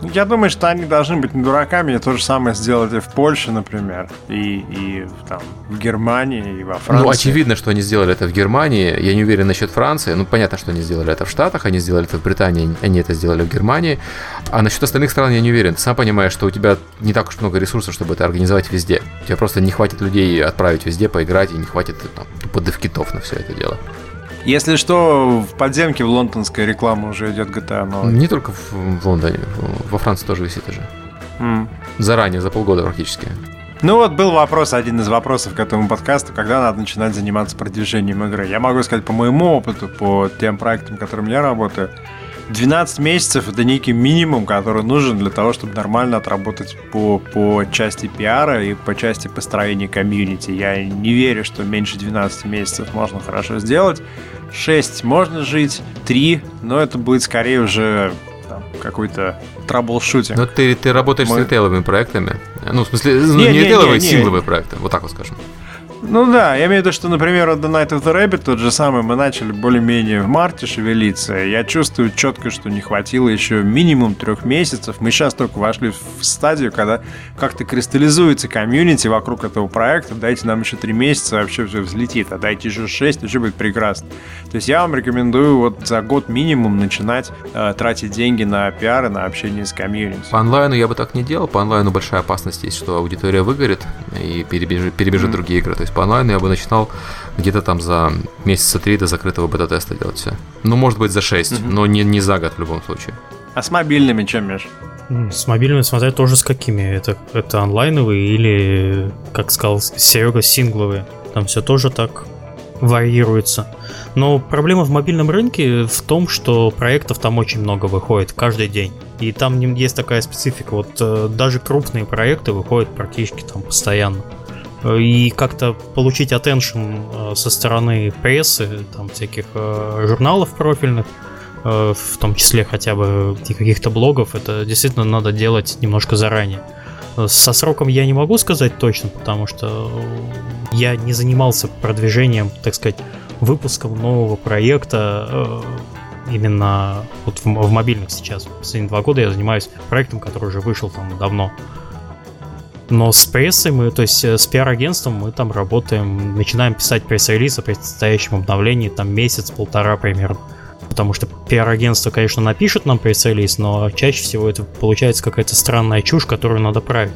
Я думаю, что они должны быть не дураками, и то же самое сделать и в Польше, например, и, и в, там, в Германии, и во Франции. Ну, очевидно, что они сделали это в Германии. Я не уверен насчет Франции. Ну, понятно, что они сделали это в Штатах, они сделали это в Британии, они это сделали в Германии. А насчет остальных стран я не уверен. Ты сам понимаешь, что у тебя не так уж много ресурсов, чтобы это организовать везде. У тебя просто не хватит людей отправить везде, поиграть, и не хватит там, тупо девкитов на все это дело. Если что, в подземке в лондонской реклама уже идет GTA новая. Не только в, в Лондоне, во Франции тоже висит уже. М. Заранее, за полгода практически. Ну вот был вопрос, один из вопросов к этому подкасту, когда надо начинать заниматься продвижением игры. Я могу сказать по моему опыту, по тем проектам, которым я работаю, 12 месяцев это некий минимум, который нужен для того, чтобы нормально отработать по, по части пиара и по части построения комьюнити. Я не верю, что меньше 12 месяцев можно хорошо сделать. 6 можно жить, 3, но это будет скорее уже там, какой-то траблшутинг. Но ты, ты работаешь Мы- с ритейловыми проектами. Ну, в смысле, ну, Не, не, не, ритейловые, не, не. сингловые проекты. Вот так вот скажем. Ну да, я имею в виду, что, например, от The Night of the Rabbit тот же самый мы начали более-менее в марте шевелиться. Я чувствую четко, что не хватило еще минимум трех месяцев. Мы сейчас только вошли в стадию, когда как-то кристаллизуется комьюнити вокруг этого проекта. Дайте нам еще три месяца, вообще все взлетит. А дайте еще шесть, вообще будет прекрасно. То есть я вам рекомендую вот за год минимум начинать э, тратить деньги на пиар и на общение с комьюнити. По онлайну я бы так не делал. По онлайну большая опасность есть, что аудитория выгорит и перебежит, перебежит Мгм. другие игры. То есть по онлайну я бы начинал где-то там за месяца три до закрытого бета-теста делать все. Ну, может быть, за 6, Мгм. но не, не за год в любом случае. А с мобильными чем, Миш? С мобильными смотря тоже с какими. Это, это онлайновые или, как сказал Серега, сингловые. Там все тоже так варьируется. Но проблема в мобильном рынке в том, что проектов там очень много выходит каждый день. И там не- есть такая специфика. Вот э, даже крупные проекты выходят практически там постоянно. И как-то получить attention э, со стороны прессы, там всяких э, журналов профильных, э, в том числе хотя бы каких-то блогов, это действительно надо делать немножко заранее. Со сроком я не могу сказать точно, потому что я не занимался продвижением, так сказать, выпуском нового проекта именно вот в, в мобильных сейчас. Последние два года я занимаюсь проектом, который уже вышел там давно. Но с прессой мы, то есть э, с пиар-агентством мы там работаем, начинаем писать пресс-релиз о предстоящем обновлении там месяц-полтора примерно. Потому что пиар-агентство, конечно, напишет нам пресс-релиз, но чаще всего это получается какая-то странная чушь, которую надо править.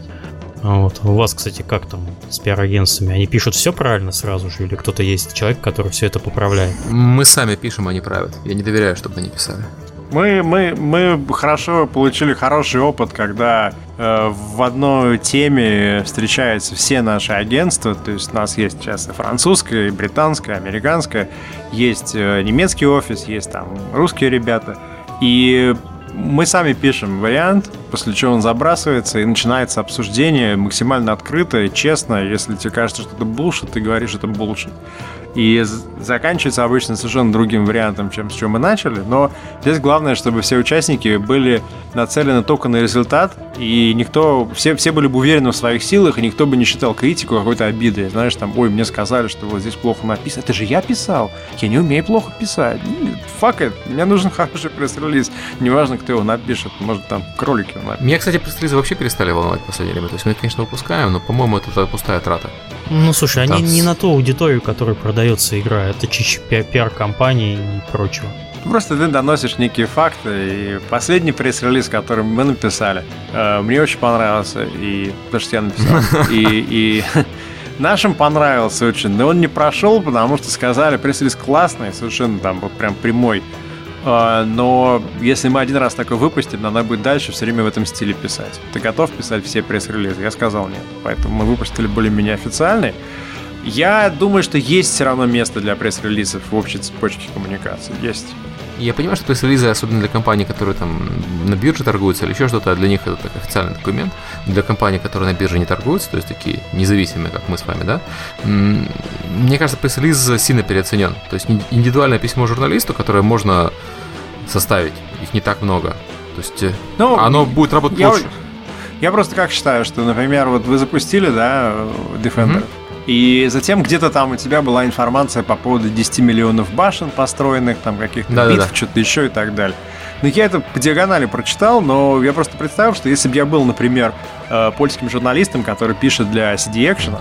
Вот. У вас, кстати, как там с пиар-агентствами? Они пишут все правильно сразу же, или кто-то есть человек, который все это поправляет? Мы сами пишем, они правят. Я не доверяю, чтобы они писали. Мы, мы, мы хорошо получили хороший опыт, когда э, в одной теме встречаются все наши агентства. То есть у нас есть сейчас и французское, и британское, и американское. Есть э, немецкий офис, есть там русские ребята. И мы сами пишем вариант, после чего он забрасывается, и начинается обсуждение максимально открыто и честно. Если тебе кажется, что это булшит, ты говоришь, это булшит. И заканчивается обычно совершенно другим вариантом, чем с чем мы начали. Но здесь главное, чтобы все участники были нацелены только на результат, и никто, все, все были бы уверены в своих силах, и никто бы не считал критику какой-то обидой. Знаешь, там, ой, мне сказали, что вот здесь плохо написано. Это же я писал. Я не умею плохо писать. Фак it. Мне нужен хороший пресс-релиз. Неважно, кто его напишет. Может, там кролики его напишут. Меня, кстати, пресс-релизы вообще перестали волновать в последнее время. То есть мы их, конечно, выпускаем, но, по-моему, это пустая трата. Ну, слушай, они не на ту аудиторию, которая продается игра. Это чище пиар-компании и прочего. Просто ты доносишь некие факты, и последний пресс-релиз, который мы написали, э, мне очень понравился, и потому что я написал, (laughs) и, и (laughs) нашим понравился очень, но он не прошел, потому что сказали, пресс-релиз классный, совершенно там вот прям прямой, э, но если мы один раз такой выпустим, надо будет дальше все время в этом стиле писать. Ты готов писать все пресс-релизы? Я сказал нет. Поэтому мы выпустили более-менее официальный. Я думаю, что есть все равно место для пресс-релизов в общей цепочке коммуникации. Есть. Я понимаю, что пресс-релизы, особенно для компаний, которые там на бирже торгуются или еще что-то, а для них это так, официальный документ. Для компаний, которые на бирже не торгуются, то есть такие независимые, как мы с вами, да, мне кажется, пресс-релиз сильно переоценен. То есть индивидуальное письмо журналисту, которое можно составить, их не так много. То есть э, ну, оно будет работать я, лучше. Я просто как считаю, что, например, вот вы запустили, да, Defender, mm-hmm. И затем где-то там у тебя была информация по поводу 10 миллионов башен построенных, там каких-то да, битв, да, что-то еще и так далее. Но я это по диагонали прочитал, но я просто представил, что если бы я был, например, э, польским журналистом, который пишет для CD Action,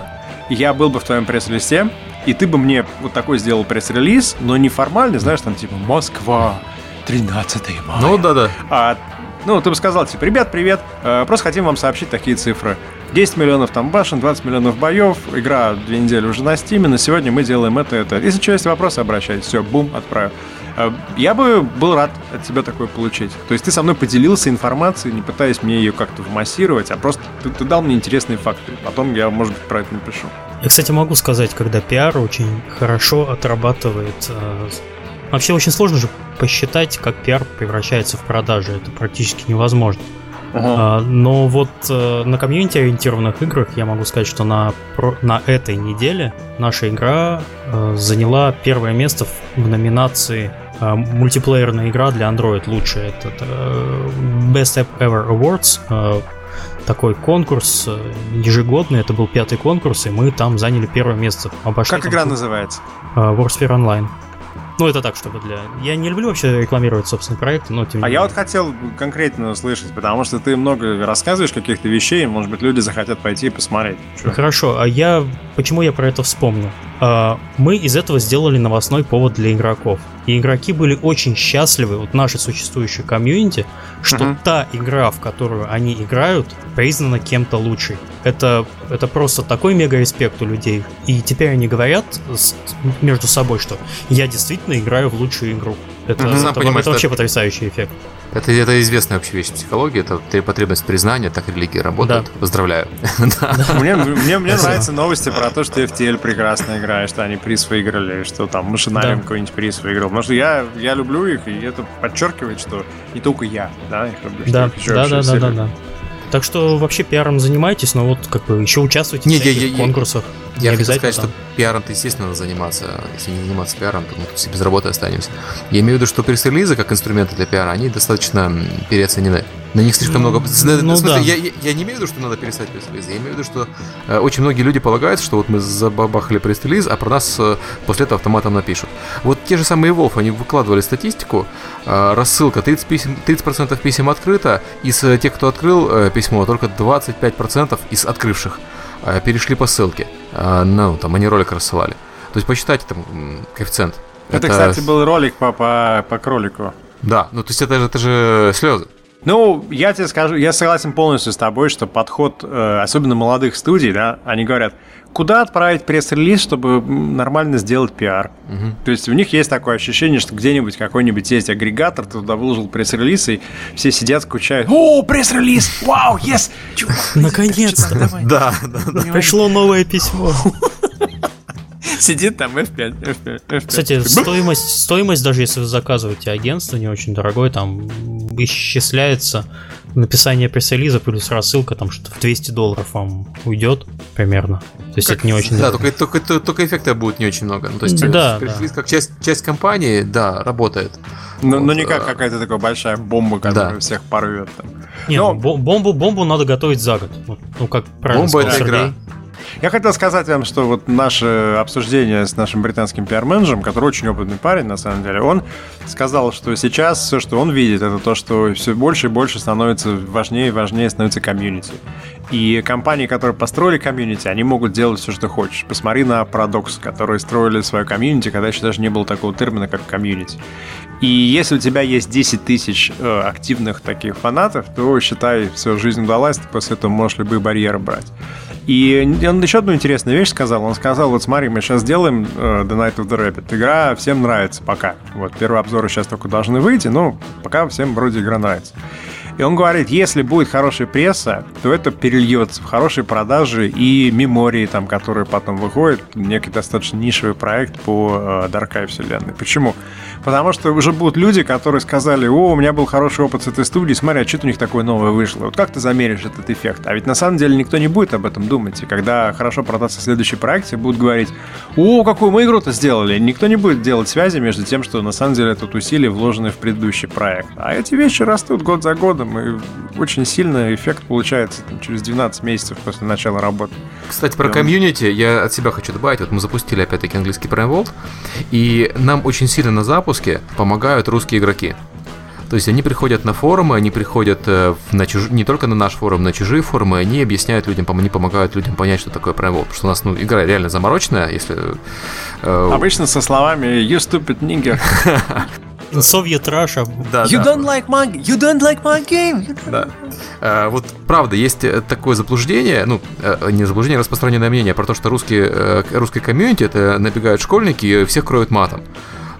я был бы в твоем пресс-листе, и ты бы мне вот такой сделал пресс-релиз, но не формальный, знаешь, там типа Москва, 13 мая. Ну да-да. А ну, ты бы сказал, типа, ребят, привет, э, просто хотим вам сообщить такие цифры. 10 миллионов там башен, 20 миллионов боев, игра две недели уже на стиме, на сегодня мы делаем это, это. Если что, есть вопросы, обращайтесь. Все, бум, отправил. Э, я бы был рад от тебя такое получить. То есть ты со мной поделился информацией, не пытаясь мне ее как-то вмассировать, а просто ты, ты дал мне интересные факты. Потом я, может быть, про это напишу. Я, кстати, могу сказать, когда пиар очень хорошо отрабатывает э, Вообще очень сложно же посчитать, как пиар превращается в продажи. Это практически невозможно. Uh-huh. Но вот э, на комьюнити ориентированных играх я могу сказать, что на, на этой неделе наша игра э, заняла первое место в, номинации э, мультиплеерная игра для Android лучшая. Это Best App Ever Awards. Такой конкурс ежегодный, это был пятый конкурс, и мы там заняли первое место. Обошли как игра называется? Warsphere Online. Ну, это так, чтобы для... Я не люблю вообще рекламировать собственный проект, но тем не А менее. я вот хотел конкретно услышать, потому что ты много рассказываешь каких-то вещей, может быть, люди захотят пойти и посмотреть. Что? Хорошо, а я... Почему я про это вспомнил? А, мы из этого сделали новостной повод для игроков. И игроки были очень счастливы, вот наши существующие комьюнити, что uh-huh. та игра, в которую они играют, признана кем-то лучшей. Это, это просто такой мега респект у людей. И теперь они говорят с, между собой, что я действительно играю в лучшую игру. Это, mm-hmm. это, это, это вообще потрясающий эффект. Это, это известная вообще вещь в психологии, это потребность признания, так религия работает. Да. Поздравляю. (laughs) Мне, мне, мне нравятся новости про то, что FTL прекрасно играет, что они приз выиграли, что там машинарием да. какой-нибудь приз выиграл. Потому что я, я люблю их, и это подчеркивает, что не только я, да, их люблю. Да, да, да, да, да, да. Так что вообще пиаром занимаетесь, но вот как бы еще участвуйте не, в всяких я, конкурсах. Я, я хотел сказать, там. что пиаром-то, естественно, надо заниматься. Если не заниматься пиаром, то мы тут все без работы останемся. Я имею в виду, что пресс-релизы, как инструменты для пиара, они достаточно переоценены. На них слишком много... Ну В смысле, да. я, я- я не имею в виду, что надо перестать пресс-релизы. Я имею в виду, что э, очень многие люди полагаются, что вот мы забабахали пресс-релиз, а про нас э, после этого автоматом напишут. Вот те же самые Wolf, они выкладывали статистику, э, рассылка 30%, писем, 30% писем открыто, из э, тех, кто открыл э, письмо, только 25% из открывших э, перешли по ссылке. Э, ну, там они ролик рассылали. То есть посчитайте там коэффициент. Это, кстати, был ролик по, по, по кролику. Да, ну то есть это же, это же слезы. Ну, я тебе скажу, я согласен полностью с тобой, что подход, э, особенно молодых студий, да, они говорят, куда отправить пресс-релиз, чтобы нормально сделать пиар. То есть у них есть такое ощущение, что где-нибудь какой-нибудь есть агрегатор, ты туда выложил пресс-релиз, и все сидят, скучают. О, пресс-релиз! Вау, yes! (laughs) Наконец-то! Да, да, да. Пришло новое письмо. (laughs) Сидит там F5, F5, F5. Кстати, стоимость, стоимость, даже если вы заказываете агентство, не очень дорогой, там исчисляется написание пресс-релиза плюс рассылка, там что-то в 200 долларов вам уйдет примерно. То есть это не очень Да, дорого. только, только, только эффекта будет не очень много. Ну, то есть, Да, пресс-релиз как часть, часть компании, да, работает. Ну Вот, не как а, какая-то такая большая бомба, которая Да. всех порвет. Там. Не, Но- ну, бо- бомбу, бомбу надо готовить за год. Вот, Ну, как правильно Бомба сказал это игра. Я хотел сказать вам, что вот наше обсуждение с нашим британским пиар-менеджером, который очень опытный парень, на самом деле, он сказал, что сейчас все, что он видит, это то, что все больше и больше становится важнее и важнее становится комьюнити. И компании, которые построили комьюнити, они могут делать все, что хочешь. Посмотри на Paradox, которые строили свое комьюнити, когда еще даже не было такого термина, как комьюнити. И если у тебя есть 10 тысяч э, активных таких фанатов, то считай, все, жизнь удалась, ты после этого можешь любые барьеры брать. И он еще одну интересную вещь сказал. Он сказал, вот смотри, мы сейчас делаем э, The Night of the Rabbit. Игра всем нравится пока. Вот первые обзоры сейчас только должны выйти, но пока всем вроде игра нравится. И он говорит, если будет хорошая пресса, то это перельется в хорошие продажи и мемории, там, которые потом выходят, некий достаточно нишевый проект по э, Даркай вселенной. Почему? Потому что уже будут люди, которые сказали, о, у меня был хороший опыт с этой студией, смотри, а что у них такое новое вышло? Вот как ты замеришь этот эффект? А ведь на самом деле никто не будет об этом думать. И когда хорошо продастся следующий проект, все будут говорить, о, какую мы игру-то сделали. Никто не будет делать связи между тем, что на самом деле тут усилия вложены в предыдущий проект. А эти вещи растут год за годом, и очень сильно эффект получается там, через 12 месяцев после начала работы. Кстати, про Да. комьюнити я от себя хочу добавить. Вот мы запустили опять-таки английский Prime World, и нам очень сильно на запуске помогают русские игроки. То есть они приходят на форумы, они приходят э, на чуж... не только на наш форум, на чужие форумы, они объясняют людям, они помогают людям понять, что такое Prime World. Потому что у нас ну, игра реально замороченная, если... э, Обычно со словами «You stupid nigger». (laughs) Совет Раша. да, You да. don't like my... You don't like my game. Да. Э, Вот правда, есть э, такое заблуждение, ну, э, не заблуждение, а распространенное мнение про то, что русские, э, русское комьюнити это набегают школьники и всех кроют матом.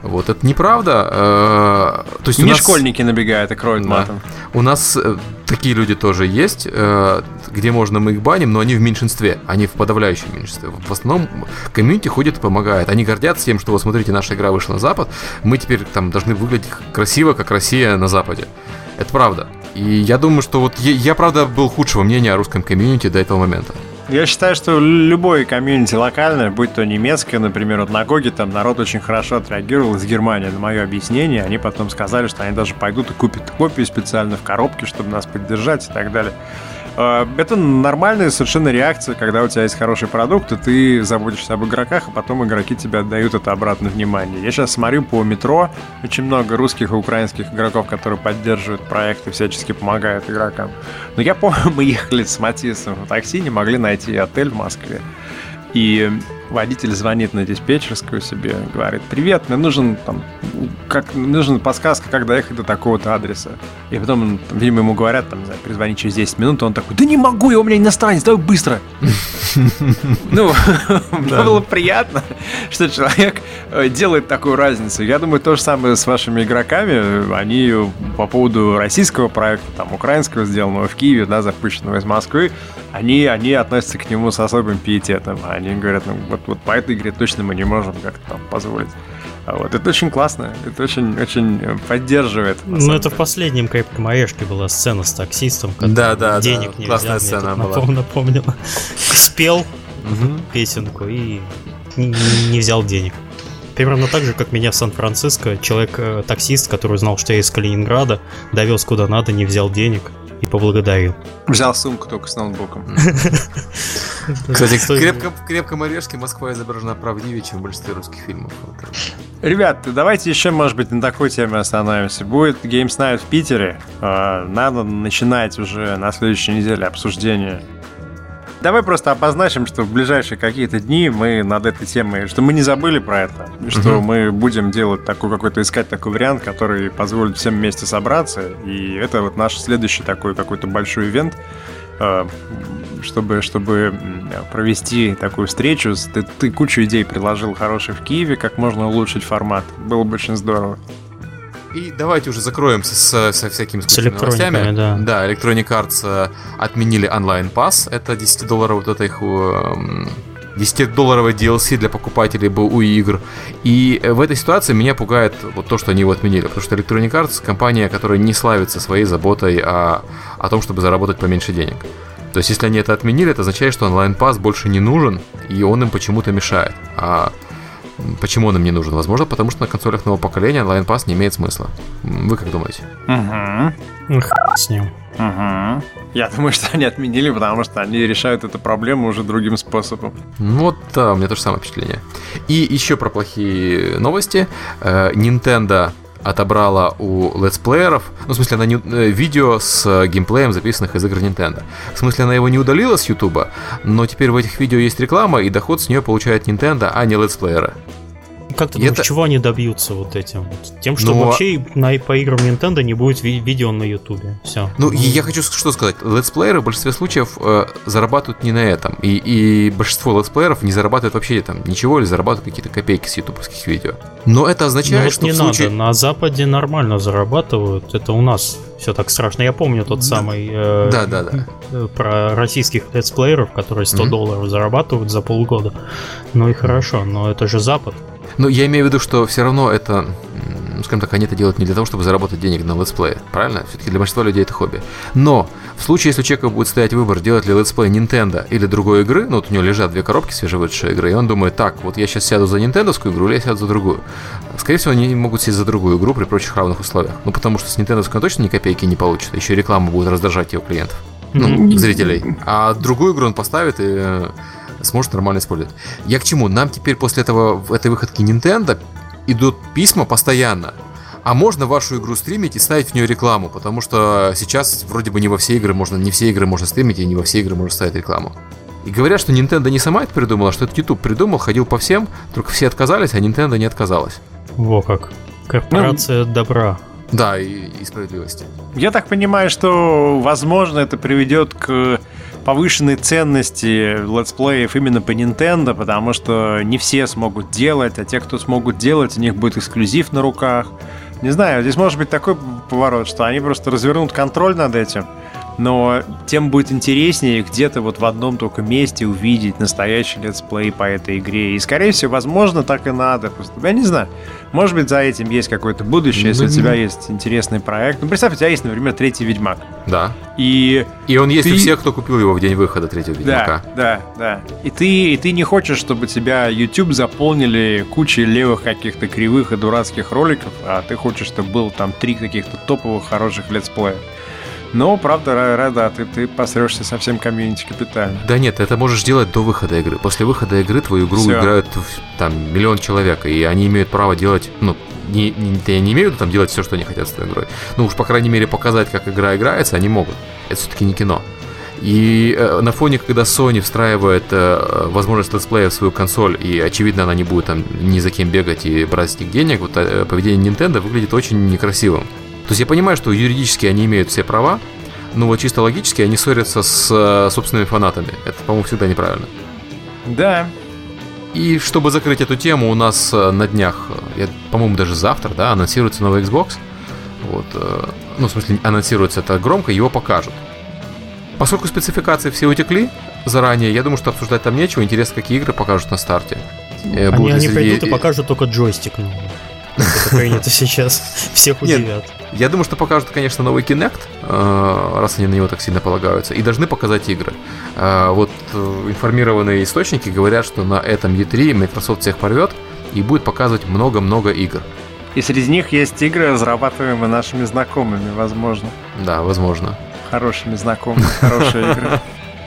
Вот, это неправда. э, То есть Не нас- школьники набегают и кроют Да. матом. У нас э, такие люди тоже есть, э, где можно мы их баним, но они в меньшинстве, они в подавляющем меньшинстве. В основном комьюнити ходит и помогает. Они гордятся тем, что вот смотрите, наша игра вышла на Запад, мы теперь там должны выглядеть красиво, как Россия на Западе. Это правда. И я думаю, что вот я, я, правда был худшего мнения о русском комьюнити до этого момента. Я считаю, что любой комьюнити локальное, будь то немецкое, например, вот на GOG е, там народ очень хорошо отреагировал из Германии на мое объяснение. Они потом сказали, что они даже пойдут и купят копию специально в коробке, чтобы нас поддержать и так далее. Э, Это нормальная совершенно реакция, когда у тебя есть хороший продукт, и ты заботишься об игроках, а потом игроки тебе отдают это обратно внимание. Я сейчас смотрю по метро, очень много русских и украинских игроков, которые поддерживают проект и всячески помогают игрокам. Но я помню, (laughs) мы ехали с Матисом в такси, не могли найти отель в Москве. И водитель звонит на диспетчерскую себе, говорит, привет, мне нужен там, как, нужна подсказка, как доехать до такого-то адреса. И потом, он, там, видимо, ему говорят, там, не знаю, перезвони через 10 минут, он такой, да не могу, я у меня иностранец, давай быстро. (laughs) Ну, мне (laughs) было приятно, что человек э, делает такую разницу. Я думаю, то же самое с вашими игроками. Они по поводу российского проекта, там, украинского сделанного в Киеве, да, запущенного из Москвы, они, они относятся к нему с особым пиететом. Они говорят, ну, вот, вот по этой игре точно мы не можем как-то там позволить. А вот это очень классно, это очень, очень э, поддерживает. Ну, это в последнем крепком орешке была сцена с таксистом, который Да, да, да, денег не классная взял, сцена была. напом- напомнила. Спел песенку и не, не взял денег. Примерно так же, как меня в Сан-Франциско, человек-таксист, который знал, что я из Калининграда, довез куда надо, не взял денег. поблагодарил. Взял сумку только с ноутбуком. (laughs) Кстати, в крепком, крепком орешке Москва изображена правдивее, чем в большинстве русских фильмов. Ребят, давайте еще, может быть, на такой теме остановимся. Будет Games Night в Питере. А, надо начинать уже на следующей неделе обсуждение Давай просто обозначим, что в ближайшие какие-то дни мы над этой темой, что мы не забыли про это, что угу. мы будем делать такой какой-то, искать такой вариант, который позволит всем вместе собраться. И это вот наш следующий такой какой-то большой ивент, чтобы, чтобы провести такую встречу. Ты, ты кучу идей предложил хороших в Киеве, как можно улучшить формат. Было бы очень здорово. И давайте уже закроемся со, со всякими скучными новостями. Да. да, Electronic Arts э, отменили онлайн пас. Это 10 долларов вот этих 10-долларовый DLC для покупателей был у игр. И в этой ситуации меня пугает вот то, что они его отменили. Потому что Electronic Arts компания, которая не славится своей заботой о, о том, чтобы заработать поменьше денег. То есть, если они это отменили, это означает, что онлайн-пас больше не нужен, и он им почему-то мешает. А Почему он им не нужен? Возможно, потому что на консолях нового поколения онлайн пас не имеет смысла. Вы как думаете? Угу. С ним. Угу. Я думаю, что они отменили, потому что они решают эту проблему уже другим способом. Вот, да, у меня тоже самое впечатление. И еще про плохие новости. Э, Nintendo отобрала у летсплееров, ну, в смысле, она не, э, видео с геймплеем, записанных из игр Nintendo. В смысле, она его не удалила с YouTube, но теперь в этих видео есть реклама, и доход с нее получает Nintendo, а не летсплееры. Как ты думаешь, это... чего они добьются вот этим? Тем, что ну, вообще на, по играм Nintendo не будет ви- видео на YouTube. Все. Ну, ну, я хочу что сказать. Летсплееры в большинстве случаев э, зарабатывают не на этом. И, и большинство летсплееров не зарабатывают вообще там ничего или зарабатывают какие-то копейки с ютубовских видео. Но это означает, ну, что не в случае... надо. На Западе нормально зарабатывают. Это у нас все так страшно. Я помню тот самый... Э, да, да, да. Э, про российских летсплееров, которые 100 mm-hmm. долларов зарабатывают за полгода. Ну и хорошо, но это же Запад. Но я имею в виду, что все равно это, ну, скажем так, они это делают не для того, чтобы заработать денег на летсплее, правильно? Все-таки для большинства людей это хобби. Но в случае, если у человека будет стоять выбор, делать ли летсплей Nintendo или другой игры, ну вот у него лежат две коробки свежевышедшей игры, и он думает, так, вот я сейчас сяду за нинтендовскую игру или я сяду за другую. Скорее всего, они могут сесть за другую игру при прочих равных условиях. Ну, потому что с нинтендовской он точно ни копейки не получит, еще реклама будет раздражать его клиентов. Ну, зрителей. А другую игру он поставит и сможет нормально использовать. Я к чему? Нам теперь после этого, в этой выходки Nintendo идут письма постоянно. А можно вашу игру стримить и ставить в нее рекламу, потому что сейчас вроде бы не во все игры можно, не все игры можно стримить и не во все игры можно ставить рекламу. И говорят, что Nintendo не сама это придумала, что это YouTube придумал, ходил по всем, только все отказались, а Nintendo не отказалась. Во как. Корпорация ну, добра. Да, и, и справедливости. Я так понимаю, что, возможно, это приведет к повышенной ценности летсплеев именно по Nintendo, потому что не все смогут делать, а те, кто смогут делать, у них будет эксклюзив на руках. Не знаю, здесь может быть такой поворот, что они просто развернут контроль над этим, но тем будет интереснее где-то вот в одном только месте увидеть настоящий летсплей по этой игре. И, скорее всего, возможно, так и надо. Просто, я не знаю, может быть, за этим есть какое-то будущее, если у тебя есть интересный проект. Ну, представь, у тебя есть, например, третий Ведьмак. Да. И, и он есть ты... у всех, кто купил его в день выхода третьего Ведьмака. Да, да, да. И ты, и ты не хочешь, чтобы тебя YouTube заполнили кучей левых каких-то кривых и дурацких роликов, а ты хочешь, чтобы был там три каких-то топовых хороших летсплея. Но, правда, да, ты, ты посрешься со всем комьюнити капитально. Да нет, это можешь делать до выхода игры. После выхода игры твою игру Все. играют там миллион человек, и они имеют право делать, ну, не, не, не имею в виду там делать все, что они хотят с этой игрой. Ну уж, по крайней мере, показать, как игра играется, они могут. Это все-таки не кино. И э, на фоне, когда Sony встраивает э, возможность летсплея в свою консоль, и очевидно она не будет там ни за кем бегать и брать с них денег, вот э, поведение Nintendo выглядит очень некрасивым. То есть я понимаю, что юридически они имеют все права, но вот чисто логически они ссорятся с э, собственными фанатами. Это, по-моему, всегда неправильно. Да. И чтобы закрыть эту тему, у нас э, на днях, я, по-моему, даже завтра, да, анонсируется новый Xbox. Вот, э, ну, в смысле, анонсируется это громко, его покажут. Поскольку спецификации все утекли заранее, я думаю, что обсуждать там нечего. Интересно, какие игры покажут на старте. Они, они придут и покажут только джойстик. Это принято сейчас. Всех удивят. Я думаю, что покажут, конечно, новый Kinect, э, раз они на него так сильно полагаются, и должны показать игры. Э, вот э, информированные источники говорят, что на этом E3 Microsoft всех порвет и будет показывать много-много игр. И среди них есть игры, разрабатываемые нашими знакомыми, возможно. Да, возможно. хорошими знакомыми, хорошие игры.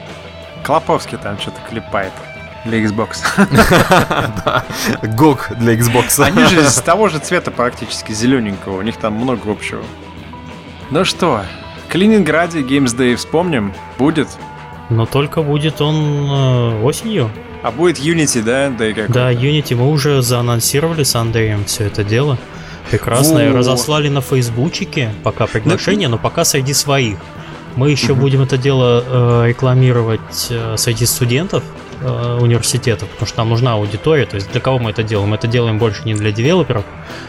(laughs) Клоповский там что-то клепает для Xbox. (laughs) Да, GOG для Xbox. Они же из того же цвета практически зелененького, у них там много общего. Ну что, Калининграде Games Day вспомним? Будет? Но только будет он э, осенью. А будет Unity, да? Да, как да, Unity мы уже заанонсировали с Андреем все это дело. Прекрасно. И разослали на фейсбучике пока приглашение, но пока среди своих. Мы еще будем это дело э, рекламировать э, среди студентов, э, университетов, потому что нам нужна аудитория. То есть для кого мы это делаем? Мы это делаем больше не для девелоперов,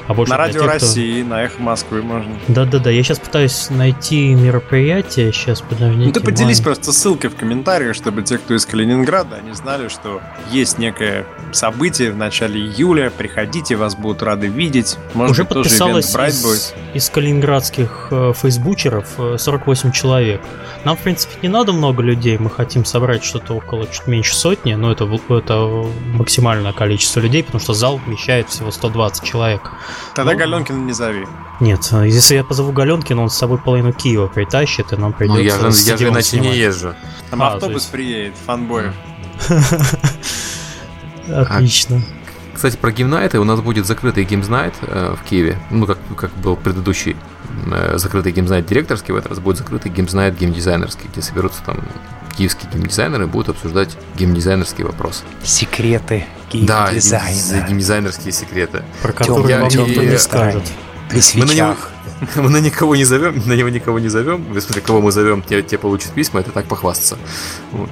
а больше на для радио тех, России, кто... на Эхо Москвы можно. Да-да-да, я сейчас пытаюсь найти мероприятие. Сейчас подождите. Ну ты поделись май. просто ссылкой в комментариях, чтобы те, кто из Калининграда, они знали, что есть некое событие в начале июля. Приходите, вас будут рады видеть. Может Уже быть, подписалось тоже из, будет. из калининградских э, фейсбучеров 48 э, человек. Нам, в принципе, не надо много людей. Мы хотим собрать что-то около чуть меньше сотни, но это, это максимальное количество людей, потому что зал вмещает всего 120 человек. Тогда ну, Галенкина не зови. Нет, если я позову Галенкина, он с собой половину Киева притащит, и нам придется... Ну, я же, я же иначе снимать. не езжу. Там а, автобус есть... приедет, фанбоев. Отлично. Кстати, про геймнайты у нас будет закрытый гейм-найт э, в Киеве. Ну, как, как был предыдущий э, закрытый гейм-найт директорский, в этот раз будет закрытый гейм-найт геймдизайнерский, где соберутся там киевские геймдизайнеры будут обсуждать геймдизайнерские вопросы. Секреты геймдизайна. Да, геймдизайнерские секреты. Про которые вам никто не скажет. При свечах. Мы на, него, (laughs) мы на никого не зовем, на него никого не зовем. Смысле, кого мы зовем, те, те получат письма, это так похвастаться. Вот.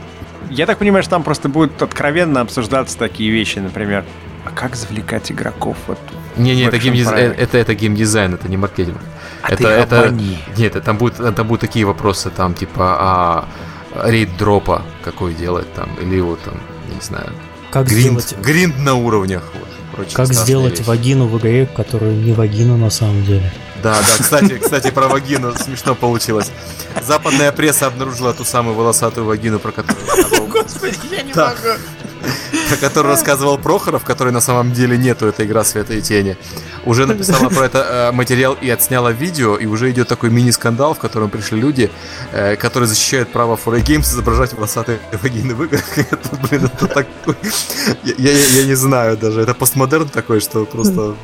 Я так понимаю, что там просто будут откровенно обсуждаться такие вещи, например, а как завлекать игроков вот не, не, это, геймдиз... это, это геймдизайн, это не маркетинг. А это, ты это... Обмани. Нет, там будут, там будут такие вопросы, там типа, а рейд дропа какой делать там, или вот там, не знаю, как гринд, сделать... гринд на уровнях. Вот, как сделать вещи. вагину в игре, которая не вагина на самом деле. Да, да, (laughs) кстати, кстати, про вагину смешно получилось. Западная пресса обнаружила ту самую волосатую вагину, про которую... (laughs) Господи, я не могу про который рассказывал Прохоров, который на самом деле нету, этой игра «Света и тени». Уже написала про это э, материал и отсняла видео, и уже идет такой мини-скандал, в котором пришли люди, э, которые защищают право 4 Games изображать волосатые вагины в играх. (laughs) Это, блин, это такой... Я, я, я не знаю даже, это постмодерн такой, что просто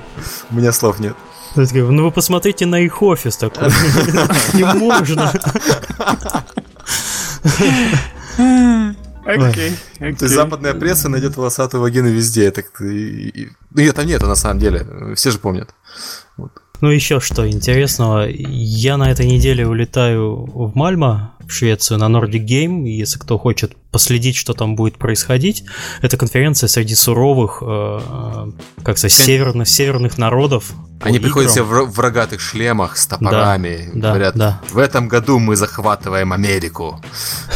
у меня слов нет. Ну вы посмотрите на их офис такой. (laughs) Не можно. (laughs) Окей. То есть западная пресса найдет волосатую вагину везде. Так, и, и, ну, это нет, на самом деле. Все же помнят. Вот. Ну, еще что интересного. Я на этой неделе улетаю в Мальмо, в Швецию, на Nordic Game. Если кто хочет последить, что там будет происходить, это конференция среди суровых, э, как сказать, северных, северных народов. Они приходят все в, в рогатых шлемах с топорами. Да, говорят, да. в этом году мы захватываем Америку.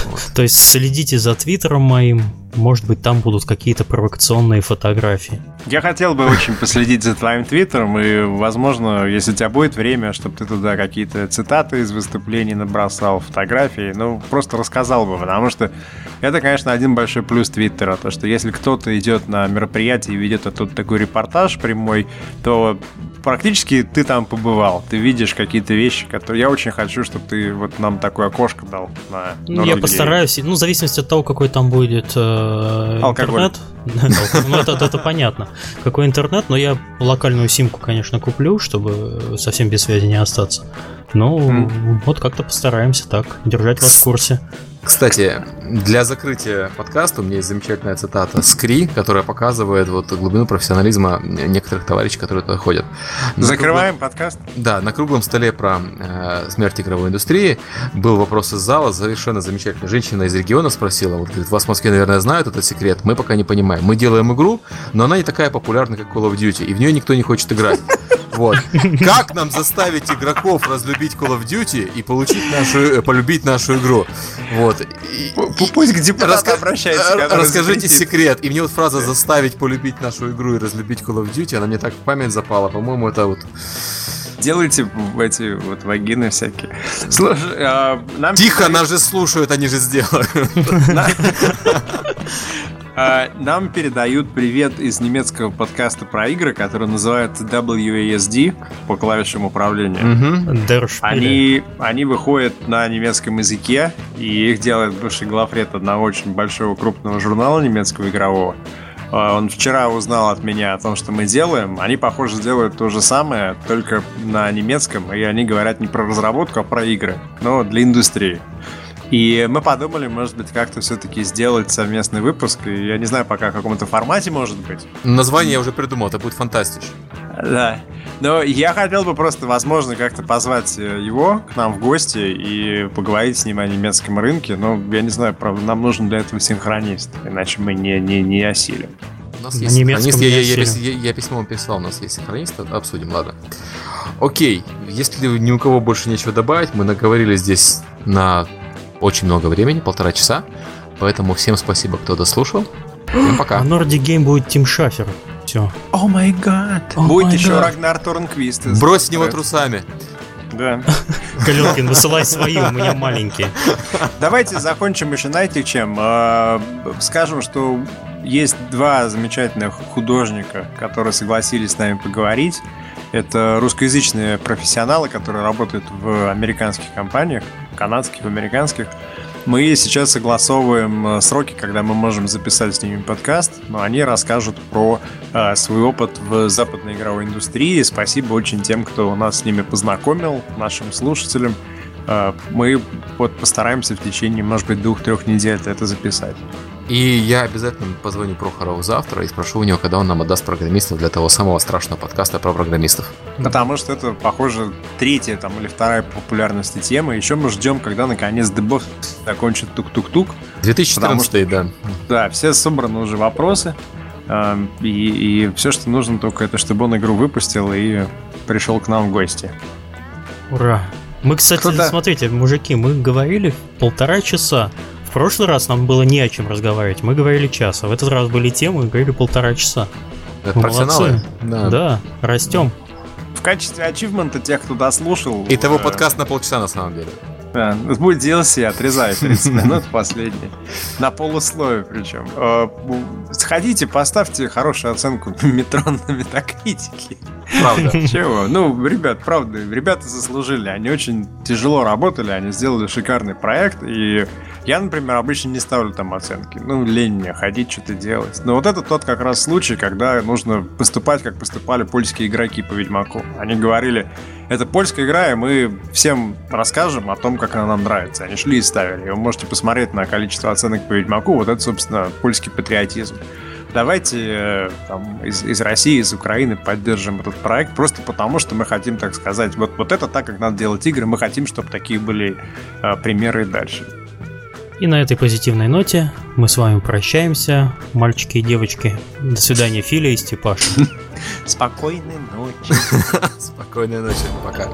Вот. То есть следите за твиттером моим, может быть, там будут какие-то провокационные фотографии. Я хотел бы очень последить за твоим твиттером, и, возможно, если у тебя будет время, чтобы ты туда какие-то цитаты из выступлений набросал, фотографии, ну, просто рассказал бы, потому что это, конечно, один большой плюс Твиттера, то, что если кто-то идет на мероприятие и ведет тут такой репортаж прямой, то практически ты там побывал, ты видишь какие-то вещи, которые я очень хочу, чтобы ты вот нам такое окошко дал на. Ну, я постараюсь, ну, в зависимости от того, какой там будет э, интернет. (laughs) Ну, это, это понятно. Какой интернет, но я локальную симку, конечно, куплю, чтобы совсем без связи не остаться. Ну, вот как-то постараемся так, держать вас в курсе. Кстати, для закрытия подкаста у меня есть замечательная цитата Скри, которая показывает вот глубину профессионализма некоторых товарищей, которые туда ходят. На Закрываем круг... подкаст? Да, на круглом столе про э, смерть игровой индустрии был вопрос из зала, совершенно замечательная женщина из региона спросила, вот говорит, вас в Москве, наверное, знают этот секрет, мы пока не понимаем. Мы делаем игру, но она не такая популярна, как Call of Duty, и в нее никто не хочет играть. Вот. (laughs) Как нам заставить игроков разлюбить Call of Duty и получить нашу, э, полюбить нашу игру? Вот. И, Пусть к депутату раска- обращается. Расскажите секрет. И мне вот фраза «заставить полюбить нашу игру и разлюбить Call of Duty», она мне так в память запала. По-моему, это вот делайте эти вот вагины всякие. Слушай, а, нам... Тихо, нас же слушают, они же сделают. (laughs) А, нам передают привет из немецкого подкаста про игры, который называется WASD по клавишам управления. Угу. Они, они выходят на немецком языке, и их делает бывший главред одного очень большого крупного журнала немецкого игрового. А, он вчера узнал от меня о том, что мы делаем. Они, похоже, делают то же самое, только на немецком, и они говорят не про разработку, а про игры, но для индустрии. И мы подумали, может быть, как-то все-таки сделать совместный выпуск. И я не знаю, пока в каком-то формате, может быть. Название я уже придумал, это будет фантастично. Да. Но я хотел бы просто, возможно, как-то позвать э, его к нам в гости и поговорить с ним о немецком рынке. Но я не знаю, правда, нам нужен для этого синхронист, иначе мы не, не, не осилим. У нас есть синхронист, я, я, я, я, я письмо писал, у нас есть синхронист, обсудим, ладно. Окей, если ни у кого больше нечего добавить, мы наговорили здесь на очень много времени, полтора часа. Поэтому всем спасибо, кто дослушал. Всем пока. А Nordic Game будет Тим Шафер. Все. О май гад. Будет еще Рагнар Торнквист. Брось в него трусами. Да. (laughs) Галенкин, высылай свои, у меня маленькие. (laughs) Давайте закончим еще, знаете, чем? А, скажем, что есть два замечательных художника, которые согласились с нами поговорить. Это русскоязычные профессионалы, которые работают в американских компаниях канадских, американских. Мы сейчас согласовываем э, сроки, когда мы можем записать с ними подкаст, но они расскажут про э, свой опыт в западной игровой индустрии. Спасибо очень тем, кто нас с ними познакомил, нашим слушателям. Э, мы вот постараемся в течение, может быть, двух-трех недель это записать. И я обязательно позвоню Прохорову завтра и спрошу у него, когда он нам отдаст программистов для того самого страшного подкаста про программистов. Потому что это, похоже, третья там или вторая популярности тема. Еще мы ждем, когда наконец Дебов закончит тук-тук-тук. 2014, что, да. Да, все собраны уже вопросы. А, и, и все, что нужно только это, чтобы он игру выпустил и пришел к нам в гости. Ура! Мы, кстати, Кто-то... смотрите, мужики, мы говорили полтора часа прошлый раз нам было не о чем разговаривать, мы говорили час, а в этот раз были темы и говорили полтора часа. Это профессионалы? Да. да, растем. В качестве ачивмента тех, кто дослушал... И того э, подкаст на полчаса на самом деле. Да, будет DLC, отрезай 30 минут последний. На полусловие причем. Э, сходите, поставьте хорошую оценку (laughs) метро на метакритике. Правда. Чего? Ну, ребят, правда, ребята заслужили. Они очень тяжело работали, они сделали шикарный проект, и я, например, обычно не ставлю там оценки. Ну, лень мне ходить, что-то делать. Но вот это тот как раз случай, когда нужно поступать, как поступали польские игроки по Ведьмаку. Они говорили, это польская игра, и мы всем расскажем о том, как она нам нравится. Они шли и ставили. И вы можете посмотреть на количество оценок по Ведьмаку. Вот это, собственно, польский патриотизм. Давайте э, там, из, из России, из Украины поддержим этот проект просто потому, что мы хотим, так сказать, вот, вот это так, как надо делать игры, мы хотим, чтобы такие были э, примеры и дальше. И на этой позитивной ноте мы с вами прощаемся, мальчики и девочки. До свидания, Филя и Степаш. (laughs) Спокойной ночи. (laughs) Спокойной ночи. Пока.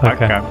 Пока.